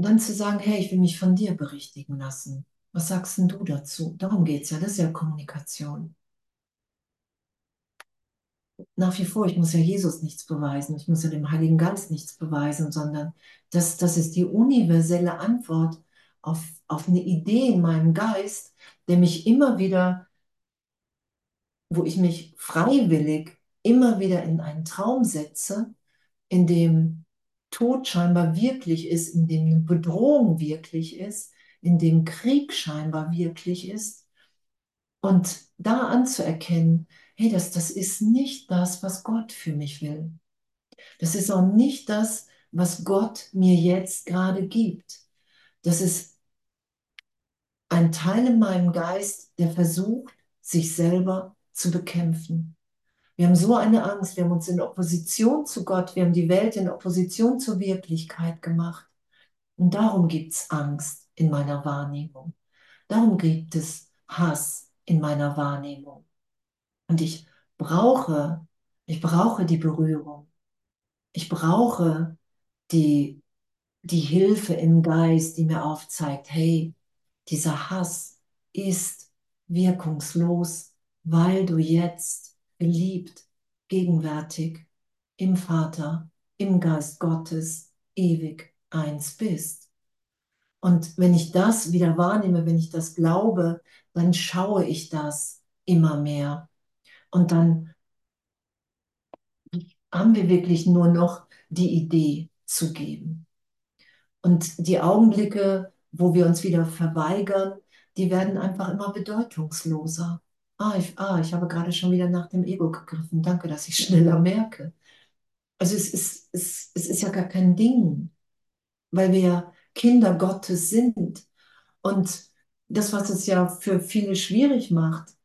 dann zu sagen, hey, ich will mich von dir berichtigen lassen. Was sagst denn du dazu? Darum geht es ja, das ist ja Kommunikation. Nach wie vor, ich muss ja Jesus nichts beweisen, ich muss ja dem Heiligen Geist nichts beweisen, sondern das, das ist die universelle Antwort auf, auf eine Idee in meinem Geist, der mich immer wieder, wo ich mich freiwillig immer wieder in einen Traum setze, in dem Tod scheinbar wirklich ist, in dem eine Bedrohung wirklich ist, in dem Krieg scheinbar wirklich ist. Und da anzuerkennen, hey, das, das ist nicht das, was Gott für mich will. Das ist auch nicht das, was Gott mir jetzt gerade gibt. Das ist ein Teil in meinem Geist, der versucht, sich selber zu bekämpfen. Wir haben so eine Angst, wir haben uns in Opposition zu Gott, wir haben die Welt in Opposition zur Wirklichkeit gemacht. Und darum gibt es Angst in meiner Wahrnehmung. Darum gibt es Hass in meiner Wahrnehmung. Und ich brauche, ich brauche die Berührung. Ich brauche die, die Hilfe im Geist, die mir aufzeigt, hey, dieser Hass ist wirkungslos, weil du jetzt geliebt, gegenwärtig im Vater, im Geist Gottes ewig eins bist. Und wenn ich das wieder wahrnehme, wenn ich das glaube, dann schaue ich das immer mehr. Und dann haben wir wirklich nur noch die Idee zu geben. Und die Augenblicke, wo wir uns wieder verweigern, die werden einfach immer bedeutungsloser. Ah, ich, ah, ich habe gerade schon wieder nach dem Ego gegriffen. Danke, dass ich schneller merke. Also es ist, es, es ist ja gar kein Ding, weil wir Kinder Gottes sind. Und das, was es ja für viele schwierig macht,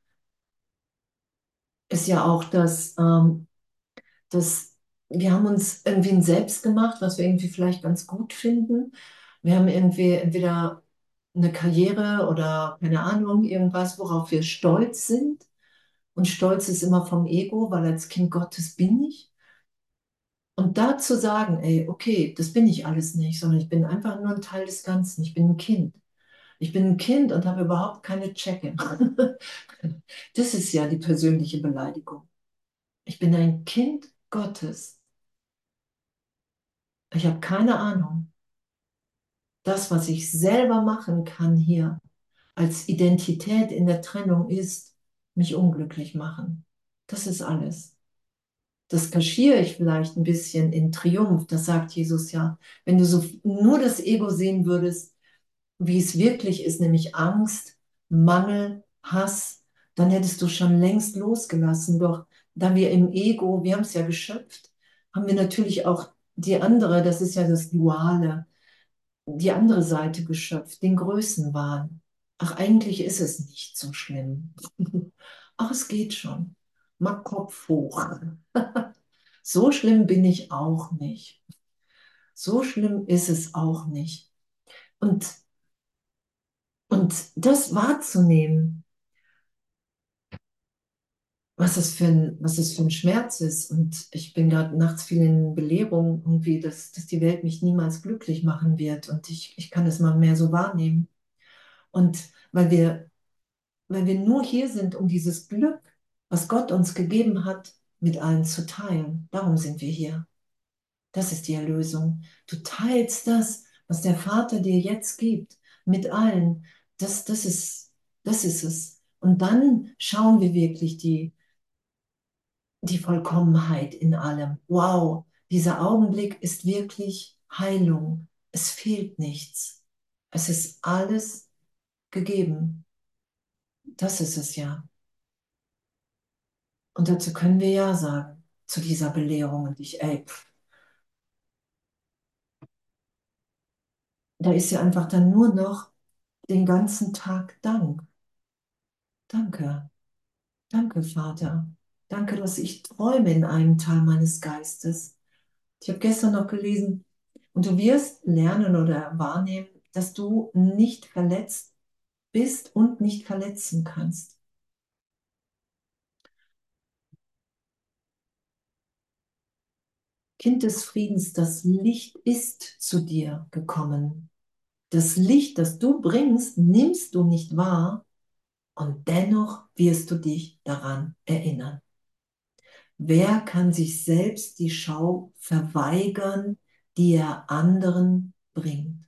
ist ja auch, dass, ähm, dass wir haben uns irgendwie ein Selbst gemacht, was wir irgendwie vielleicht ganz gut finden. Wir haben irgendwie entweder eine Karriere oder keine Ahnung, irgendwas, worauf wir stolz sind. Und Stolz ist immer vom Ego, weil als Kind Gottes bin ich. Und da zu sagen, ey, okay, das bin ich alles nicht, sondern ich bin einfach nur ein Teil des Ganzen. Ich bin ein Kind. Ich bin ein Kind und habe überhaupt keine Checke. Das ist ja die persönliche Beleidigung. Ich bin ein Kind Gottes. Ich habe keine Ahnung. Das, was ich selber machen kann hier als Identität in der Trennung ist, mich unglücklich machen. Das ist alles. Das kaschiere ich vielleicht ein bisschen in Triumph. Das sagt Jesus ja. Wenn du so nur das Ego sehen würdest, wie es wirklich ist, nämlich Angst, Mangel, Hass, dann hättest du schon längst losgelassen. Doch da wir im Ego, wir haben es ja geschöpft, haben wir natürlich auch die andere, das ist ja das Duale, die andere Seite geschöpft, den Größenwahn. Ach, eigentlich ist es nicht so schlimm. Ach, es geht schon. Mach Kopf hoch. so schlimm bin ich auch nicht. So schlimm ist es auch nicht. Und, und das wahrzunehmen, was es für ein, was es für ein Schmerz ist. Und ich bin gerade nachts viel in Belehrung, irgendwie, dass, dass die Welt mich niemals glücklich machen wird. Und ich, ich kann es mal mehr so wahrnehmen. Und weil wir, weil wir nur hier sind, um dieses Glück, was Gott uns gegeben hat, mit allen zu teilen. Darum sind wir hier. Das ist die Erlösung. Du teilst das, was der Vater dir jetzt gibt, mit allen. Das, das, ist, das ist es. Und dann schauen wir wirklich die, die Vollkommenheit in allem. Wow, dieser Augenblick ist wirklich Heilung. Es fehlt nichts. Es ist alles gegeben. Das ist es ja. Und dazu können wir ja sagen, zu dieser Belehrung. Und ich, ey, pff, da ist ja einfach dann nur noch den ganzen Tag Dank. Danke. Danke, Vater. Danke, dass ich träume in einem Teil meines Geistes. Ich habe gestern noch gelesen, und du wirst lernen oder wahrnehmen, dass du nicht verletzt bist und nicht verletzen kannst. Kind des Friedens, das Licht ist zu dir gekommen. Das Licht, das du bringst, nimmst du nicht wahr und dennoch wirst du dich daran erinnern. Wer kann sich selbst die Schau verweigern, die er anderen bringt?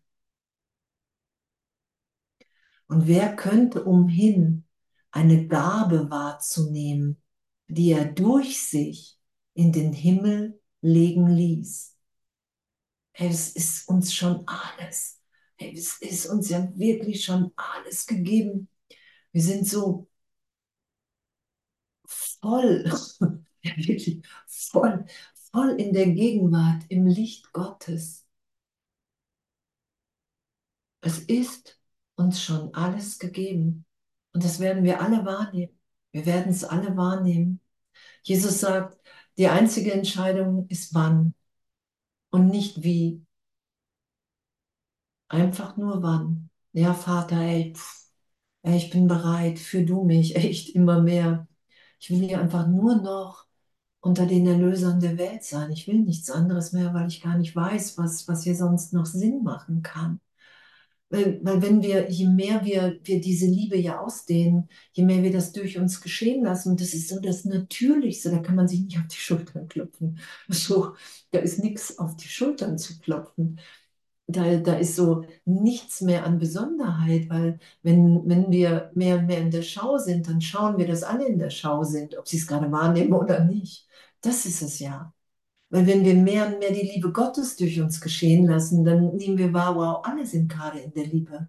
Und wer könnte umhin, eine Gabe wahrzunehmen, die er durch sich in den Himmel legen ließ? Hey, es ist uns schon alles. Hey, es ist uns ja wirklich schon alles gegeben. Wir sind so voll, ja wirklich voll, voll in der Gegenwart, im Licht Gottes. Es ist uns schon alles gegeben. Und das werden wir alle wahrnehmen. Wir werden es alle wahrnehmen. Jesus sagt, die einzige Entscheidung ist wann und nicht wie. Einfach nur wann. Ja, Vater, ey, pff, ey, ich bin bereit, für du mich echt immer mehr. Ich will hier einfach nur noch unter den Erlösern der Welt sein. Ich will nichts anderes mehr, weil ich gar nicht weiß, was, was hier sonst noch Sinn machen kann. Weil, weil wenn wir, je mehr wir, wir diese Liebe ja ausdehnen, je mehr wir das durch uns geschehen lassen, das ist so das Natürlichste, da kann man sich nicht auf die Schultern klopfen. So, da ist nichts auf die Schultern zu klopfen. Da, da ist so nichts mehr an Besonderheit, weil wenn, wenn wir mehr und mehr in der Schau sind, dann schauen wir, dass alle in der Schau sind, ob sie es gerade wahrnehmen oder nicht. Das ist es ja. Weil wenn wir mehr und mehr die Liebe Gottes durch uns geschehen lassen, dann nehmen wir wahr, wow, alle sind gerade in der Liebe.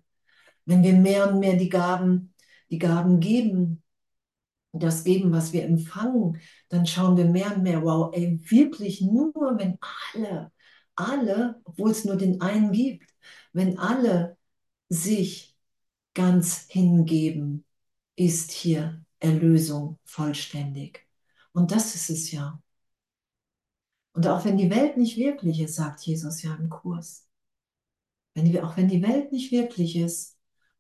Wenn wir mehr und mehr die Gaben, die Gaben geben, das geben, was wir empfangen, dann schauen wir mehr und mehr, wow, ey, wirklich nur, wenn alle, alle, obwohl es nur den einen gibt, wenn alle sich ganz hingeben, ist hier Erlösung vollständig. Und das ist es ja. Und auch wenn die Welt nicht wirklich ist, sagt Jesus ja im Kurs, wenn die, auch wenn die Welt nicht wirklich ist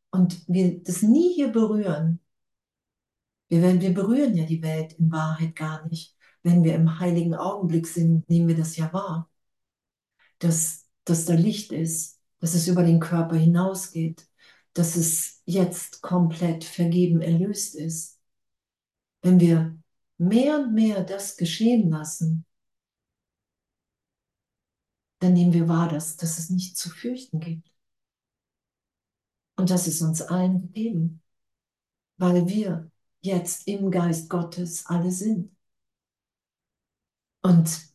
und wir das nie hier berühren, wir, wir berühren ja die Welt in Wahrheit gar nicht. Wenn wir im heiligen Augenblick sind, nehmen wir das ja wahr, dass, dass da Licht ist, dass es über den Körper hinausgeht, dass es jetzt komplett vergeben, erlöst ist. Wenn wir mehr und mehr das geschehen lassen, dann nehmen wir wahr, dass, dass es nichts zu fürchten gibt. Und das ist uns allen gegeben, weil wir jetzt im Geist Gottes alle sind. Und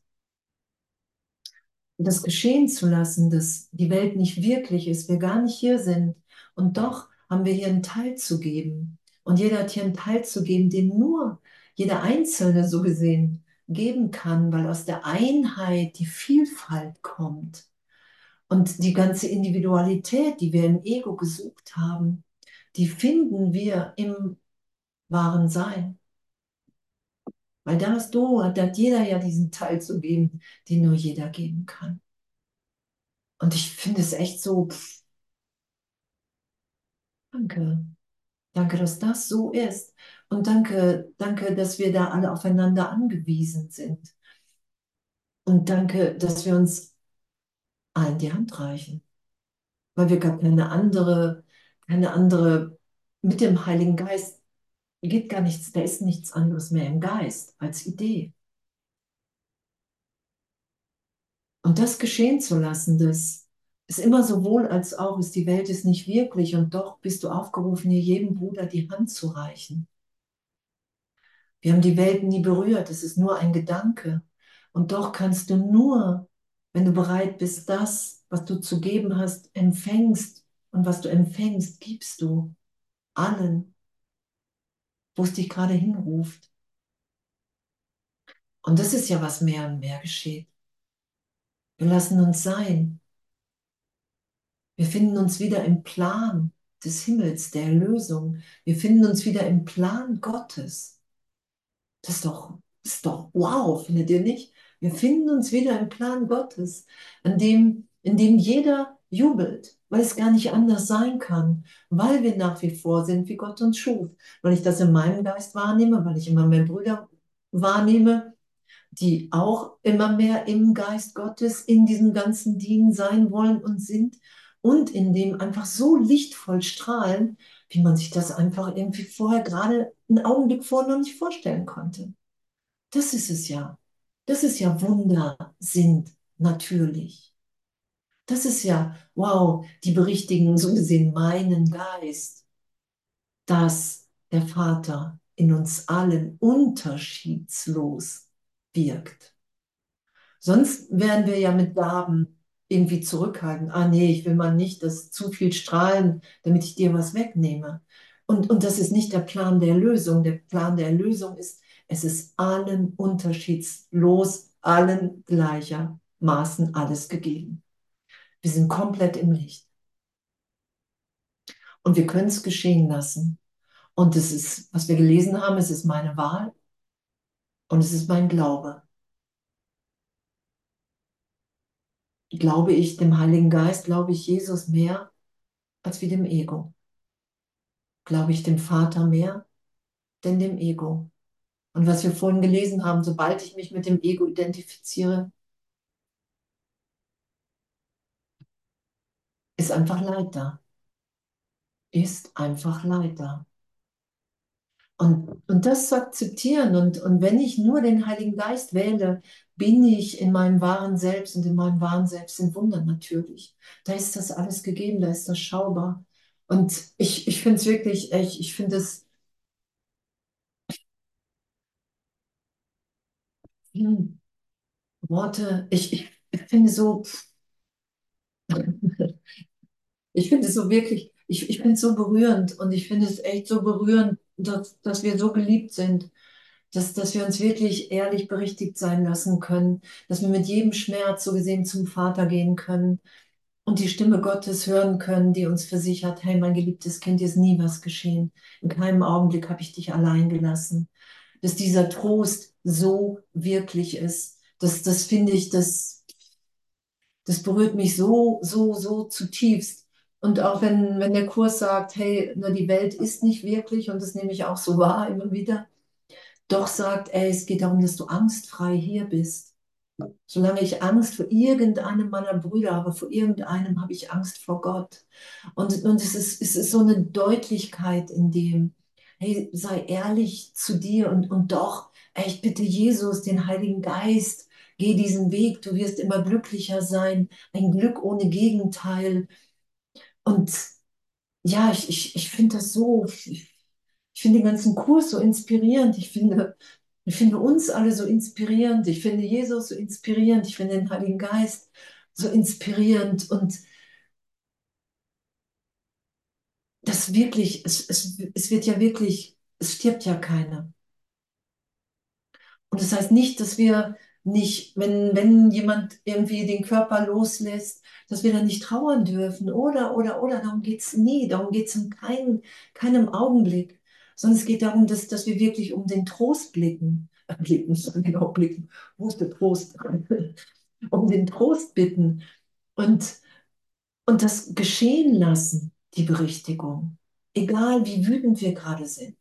das geschehen zu lassen, dass die Welt nicht wirklich ist, wir gar nicht hier sind. Und doch haben wir hier einen Teil zu geben. Und jeder hat hier einen Teil zu geben, den nur jeder Einzelne so gesehen geben kann, weil aus der Einheit die Vielfalt kommt. Und die ganze Individualität, die wir im Ego gesucht haben, die finden wir im wahren Sein. Weil da du, da hat jeder ja diesen Teil zu geben, den nur jeder geben kann. Und ich finde es echt so, pff, danke. Danke, dass das so ist. Und danke, danke, dass wir da alle aufeinander angewiesen sind. Und danke, dass wir uns allen die Hand reichen. Weil wir gar keine andere, keine andere, mit dem Heiligen Geist geht gar nichts, da ist nichts anderes mehr im Geist als Idee. Und das geschehen zu lassen, das ist immer sowohl als auch, ist die Welt ist nicht wirklich und doch bist du aufgerufen, hier jedem Bruder die Hand zu reichen. Wir haben die Welt nie berührt, es ist nur ein Gedanke. Und doch kannst du nur, wenn du bereit bist, das, was du zu geben hast, empfängst. Und was du empfängst, gibst du allen, wo es dich gerade hinruft. Und das ist ja, was mehr und mehr geschieht. Wir lassen uns sein. Wir finden uns wieder im Plan des Himmels, der Erlösung. Wir finden uns wieder im Plan Gottes. Das ist doch, das ist doch wow, findet ihr nicht? Wir finden uns wieder im Plan Gottes, in dem, in dem jeder jubelt, weil es gar nicht anders sein kann, weil wir nach wie vor sind, wie Gott uns schuf. Weil ich das in meinem Geist wahrnehme, weil ich immer mehr Brüder wahrnehme, die auch immer mehr im Geist Gottes in diesem ganzen Dienen sein wollen und sind und in dem einfach so lichtvoll strahlen, wie man sich das einfach irgendwie vorher gerade einen Augenblick vorher noch nicht vorstellen konnte. Das ist es ja. Das ist ja Wunder sind natürlich. Das ist ja, wow, die berichtigen so gesehen meinen Geist, dass der Vater in uns allen unterschiedslos wirkt. Sonst wären wir ja mit Gaben irgendwie zurückhalten. Ah nee, ich will mal nicht, dass zu viel strahlen, damit ich dir was wegnehme. Und, und das ist nicht der Plan der Lösung. Der Plan der Lösung ist, es ist allen unterschiedslos, allen gleichermaßen alles gegeben. Wir sind komplett im Licht. Und wir können es geschehen lassen. Und es ist, was wir gelesen haben, es ist meine Wahl und es ist mein Glaube. Glaube ich dem Heiligen Geist, glaube ich Jesus mehr als wie dem Ego. Glaube ich dem Vater mehr denn dem Ego. Und was wir vorhin gelesen haben, sobald ich mich mit dem Ego identifiziere, ist einfach Leid da. Ist einfach Leid da. Und, und das zu akzeptieren und, und wenn ich nur den Heiligen Geist wähle, bin ich in meinem wahren Selbst und in meinem wahren Selbst sind Wunder natürlich. Da ist das alles gegeben, da ist das schaubar. Und ich, ich finde es wirklich, ich, ich finde es, hm, Worte, ich, ich finde so, ich finde es so wirklich, ich, ich finde es so berührend und ich finde es echt so berührend, dass, dass wir so geliebt sind, dass, dass wir uns wirklich ehrlich berichtigt sein lassen können, dass wir mit jedem Schmerz so gesehen zum Vater gehen können und die Stimme Gottes hören können, die uns versichert, hey, mein geliebtes Kind, dir ist nie was geschehen. In keinem Augenblick habe ich dich allein gelassen. Dass dieser Trost so wirklich ist, das, das finde ich, das, das berührt mich so, so, so zutiefst. Und auch wenn, wenn der Kurs sagt, hey, na, die Welt ist nicht wirklich, und das nehme ich auch so wahr immer wieder, doch sagt, ey, es geht darum, dass du angstfrei hier bist. Solange ich Angst vor irgendeinem meiner Brüder habe, vor irgendeinem habe ich Angst vor Gott. Und, und es, ist, es ist so eine Deutlichkeit in dem, hey, sei ehrlich zu dir und, und doch, ey, ich bitte Jesus, den Heiligen Geist, geh diesen Weg, du wirst immer glücklicher sein, ein Glück ohne Gegenteil. Und ja, ich, ich, ich finde das so, ich, ich finde den ganzen Kurs so inspirierend. Ich finde, Ich finde uns alle so inspirierend. Ich finde Jesus so inspirierend. Ich finde den Heiligen Geist so inspirierend. Und das wirklich, es, es, es wird ja wirklich, es stirbt ja keiner. Und das heißt nicht, dass wir nicht, wenn, wenn jemand irgendwie den Körper loslässt, dass wir dann nicht trauern dürfen. Oder, oder, oder, darum geht es nie. Darum geht es in kein, keinem Augenblick. Sondern es geht darum, dass, dass wir wirklich um den Trost blicken. Äh, blicken, genau, blicken. Wo ist der Trost? um den Trost bitten und, und das geschehen lassen, die Berichtigung. Egal wie wütend wir gerade sind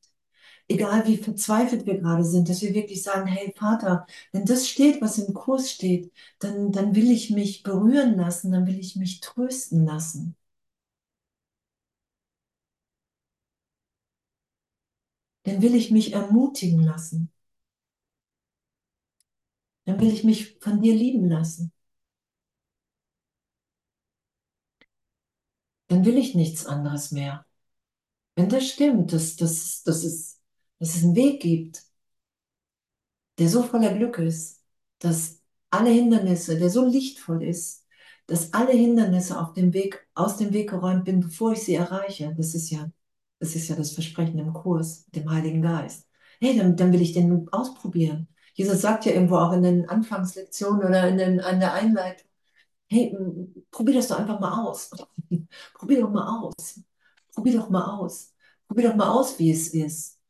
egal wie verzweifelt wir gerade sind, dass wir wirklich sagen, hey Vater, wenn das steht, was im Kurs steht, dann, dann will ich mich berühren lassen, dann will ich mich trösten lassen. Dann will ich mich ermutigen lassen. Dann will ich mich von dir lieben lassen. Dann will ich nichts anderes mehr. Wenn das stimmt, dass, dass, dass, es, dass es einen Weg gibt, der so voller Glück ist, dass alle Hindernisse, der so lichtvoll ist, dass alle Hindernisse auf dem Weg, aus dem Weg geräumt bin, bevor ich sie erreiche. Das ist ja, das ist ja das Versprechen im Kurs, dem Heiligen Geist. Hey, dann, dann will ich den ausprobieren. Jesus sagt ja irgendwo auch in den Anfangslektionen oder in, den, in der Einleitung, hey, probier das doch einfach mal aus. probier doch mal aus. Probier doch mal aus. Probier doch mal aus, wie es ist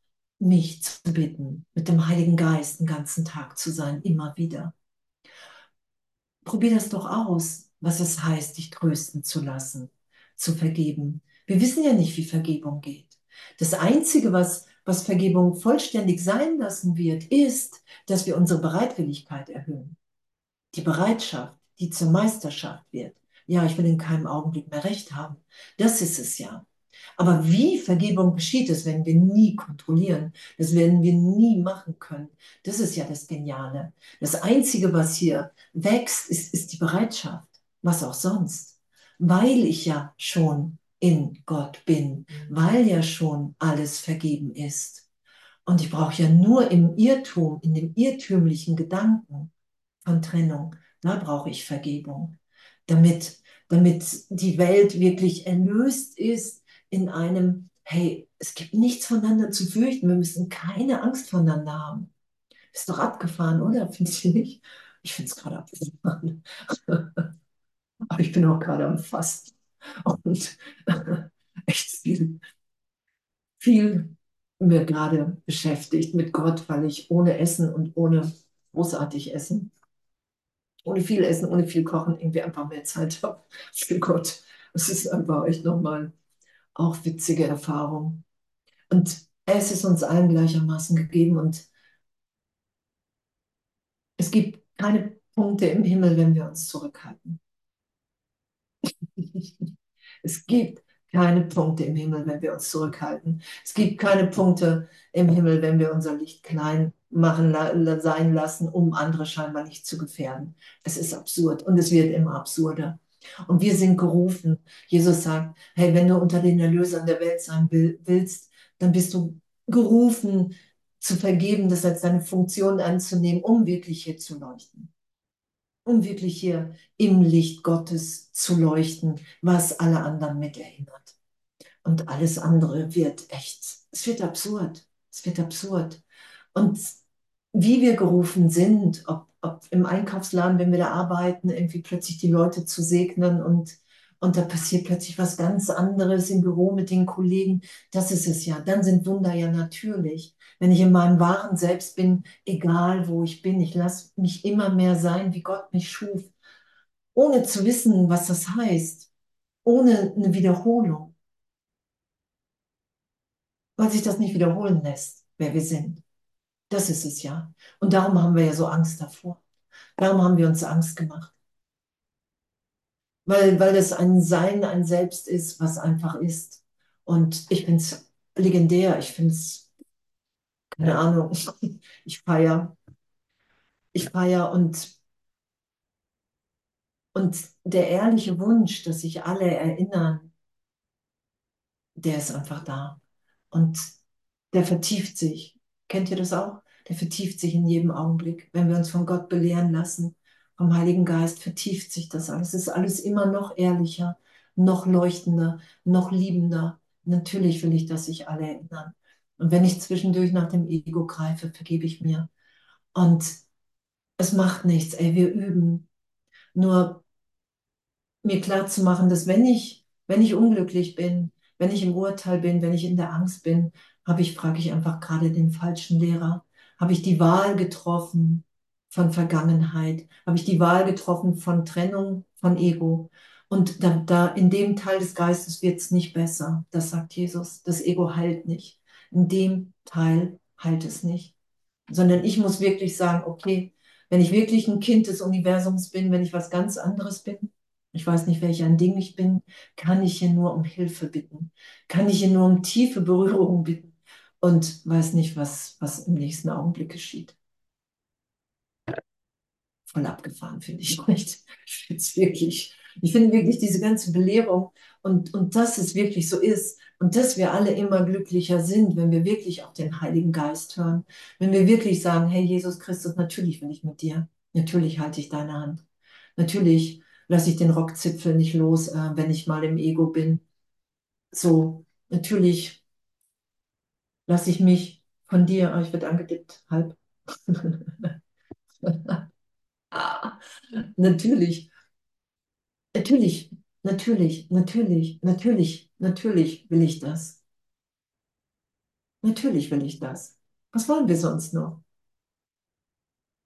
mich zu bitten, mit dem Heiligen Geist den ganzen Tag zu sein, immer wieder. Probier das doch aus, was es heißt, dich trösten zu lassen, zu vergeben. Wir wissen ja nicht, wie Vergebung geht. Das Einzige, was, was Vergebung vollständig sein lassen wird, ist, dass wir unsere Bereitwilligkeit erhöhen. Die Bereitschaft, die zur Meisterschaft wird. Ja, ich will in keinem Augenblick mehr recht haben. Das ist es ja. Aber wie Vergebung geschieht, das werden wir nie kontrollieren. Das werden wir nie machen können. Das ist ja das Geniale. Das Einzige, was hier wächst, ist, ist die Bereitschaft. Was auch sonst. Weil ich ja schon in Gott bin, weil ja schon alles vergeben ist. Und ich brauche ja nur im Irrtum, in dem irrtümlichen Gedanken von Trennung, da brauche ich Vergebung, damit, damit die Welt wirklich erlöst ist in einem, hey, es gibt nichts voneinander zu fürchten, wir müssen keine Angst voneinander haben. Ist doch abgefahren, oder? Findest du nicht? Ich finde es gerade abgefahren. Aber ich bin auch gerade am Fasten und echt viel, viel mir gerade beschäftigt mit Gott, weil ich ohne Essen und ohne großartig Essen, ohne viel Essen, ohne viel Kochen irgendwie einfach mehr Zeit habe für Gott. Es ist einfach echt nochmal auch witzige Erfahrung. Und es ist uns allen gleichermaßen gegeben und es gibt keine Punkte im Himmel, wenn wir uns zurückhalten. es gibt keine Punkte im Himmel, wenn wir uns zurückhalten. Es gibt keine Punkte im Himmel, wenn wir unser Licht klein machen sein lassen, um andere scheinbar nicht zu gefährden. Es ist absurd und es wird immer absurder. Und wir sind gerufen. Jesus sagt, hey, wenn du unter den Erlösern der Welt sein willst, dann bist du gerufen zu vergeben, das als deine Funktion anzunehmen, um wirklich hier zu leuchten. Um wirklich hier im Licht Gottes zu leuchten, was alle anderen mit erinnert. Und alles andere wird echt, es wird absurd. Es wird absurd. Und wie wir gerufen sind, ob ob im Einkaufsladen, wenn wir da arbeiten, irgendwie plötzlich die Leute zu segnen und, und da passiert plötzlich was ganz anderes im Büro mit den Kollegen. Das ist es ja. Dann sind Wunder ja natürlich. Wenn ich in meinem wahren Selbst bin, egal wo ich bin, ich lasse mich immer mehr sein, wie Gott mich schuf, ohne zu wissen, was das heißt, ohne eine Wiederholung, weil sich das nicht wiederholen lässt, wer wir sind. Das ist es ja. Und darum haben wir ja so Angst davor. Darum haben wir uns Angst gemacht. Weil, weil das ein Sein, ein Selbst ist, was einfach ist. Und ich finde es legendär. Ich finde es, keine Ahnung, ich feiere. Ich feiere und, und der ehrliche Wunsch, dass sich alle erinnern, der ist einfach da. Und der vertieft sich. Kennt ihr das auch? der vertieft sich in jedem Augenblick. Wenn wir uns von Gott belehren lassen, vom Heiligen Geist, vertieft sich das alles. Es ist alles immer noch ehrlicher, noch leuchtender, noch liebender. Natürlich will ich, dass sich alle erinnern. Und wenn ich zwischendurch nach dem Ego greife, vergebe ich mir. Und es macht nichts, ey, wir üben. Nur mir klar zu machen, dass wenn ich, wenn ich unglücklich bin, wenn ich im Urteil bin, wenn ich in der Angst bin, habe ich, frage ich einfach gerade den falschen Lehrer. Habe ich die Wahl getroffen von Vergangenheit? Habe ich die Wahl getroffen von Trennung von Ego? Und da, da in dem Teil des Geistes wird es nicht besser. Das sagt Jesus. Das Ego heilt nicht. In dem Teil heilt es nicht. Sondern ich muss wirklich sagen, okay, wenn ich wirklich ein Kind des Universums bin, wenn ich was ganz anderes bin, ich weiß nicht, welch ein Ding ich bin, kann ich hier nur um Hilfe bitten, kann ich hier nur um tiefe Berührung bitten und weiß nicht, was, was im nächsten Augenblick geschieht. Voll abgefahren, finde ich nicht. Ich finde wirklich, ich finde wirklich diese ganze Belehrung und, und dass es wirklich so ist und dass wir alle immer glücklicher sind, wenn wir wirklich auf den Heiligen Geist hören, wenn wir wirklich sagen, hey Jesus Christus, natürlich will ich mit dir, natürlich halte ich deine Hand, natürlich lasse ich den Rockzipfel nicht los, äh, wenn ich mal im Ego bin. So, natürlich lasse ich mich von dir, oh, ich werde angedippt, halb. ah, natürlich, natürlich, natürlich, natürlich, natürlich, natürlich will ich das. Natürlich will ich das. Was wollen wir sonst noch?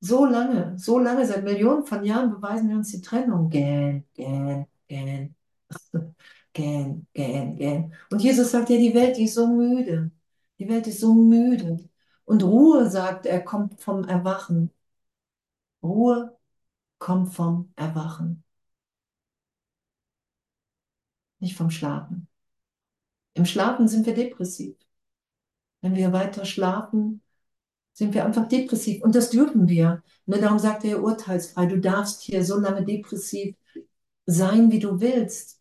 So lange, so lange, seit Millionen von Jahren beweisen wir uns die Trennung. Gähn, gähn, gähn, gähn, gähn, gähn. Und Jesus sagt ja, die Welt, die ist so müde. Die Welt ist so müde. Und Ruhe, sagt er, kommt vom Erwachen. Ruhe kommt vom Erwachen. Nicht vom Schlafen. Im Schlafen sind wir depressiv. Wenn wir weiter schlafen, sind wir einfach depressiv. Und das dürfen wir. Ne, darum sagt er urteilsfrei, du darfst hier so lange depressiv sein, wie du willst.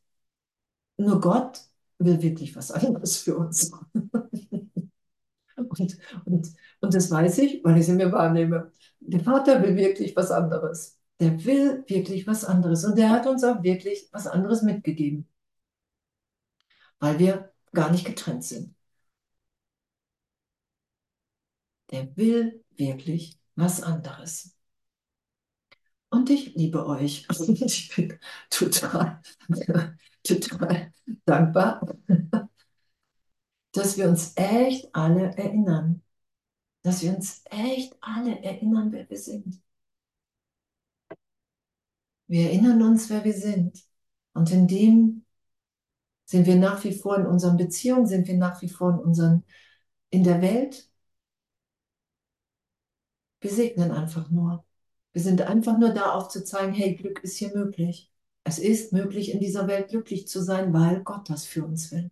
Nur Gott will wirklich was anderes für uns. und, und, und das weiß ich, weil ich es in mir wahrnehme. Der Vater will wirklich was anderes. Der will wirklich was anderes. Und der hat uns auch wirklich was anderes mitgegeben. Weil wir gar nicht getrennt sind. Der will wirklich was anderes. Und ich liebe euch. Ich bin total, total dankbar, dass wir uns echt alle erinnern. Dass wir uns echt alle erinnern, wer wir sind. Wir erinnern uns, wer wir sind. Und in dem sind wir nach wie vor in unseren Beziehungen, sind wir nach wie vor in unseren, in der Welt. Wir segnen einfach nur. Wir sind einfach nur da aufzuzeigen, hey, Glück ist hier möglich. Es ist möglich, in dieser Welt glücklich zu sein, weil Gott das für uns will.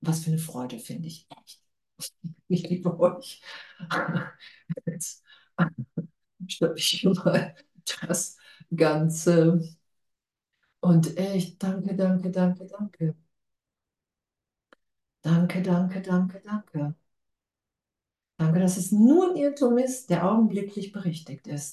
Was für eine Freude, finde ich echt. Ich liebe euch. Jetzt stoppe ich mal das Ganze. Und echt, danke, danke, danke, danke. Danke, danke, danke, danke. Danke, dass es nur ein Irrtum ist, der augenblicklich berichtigt ist.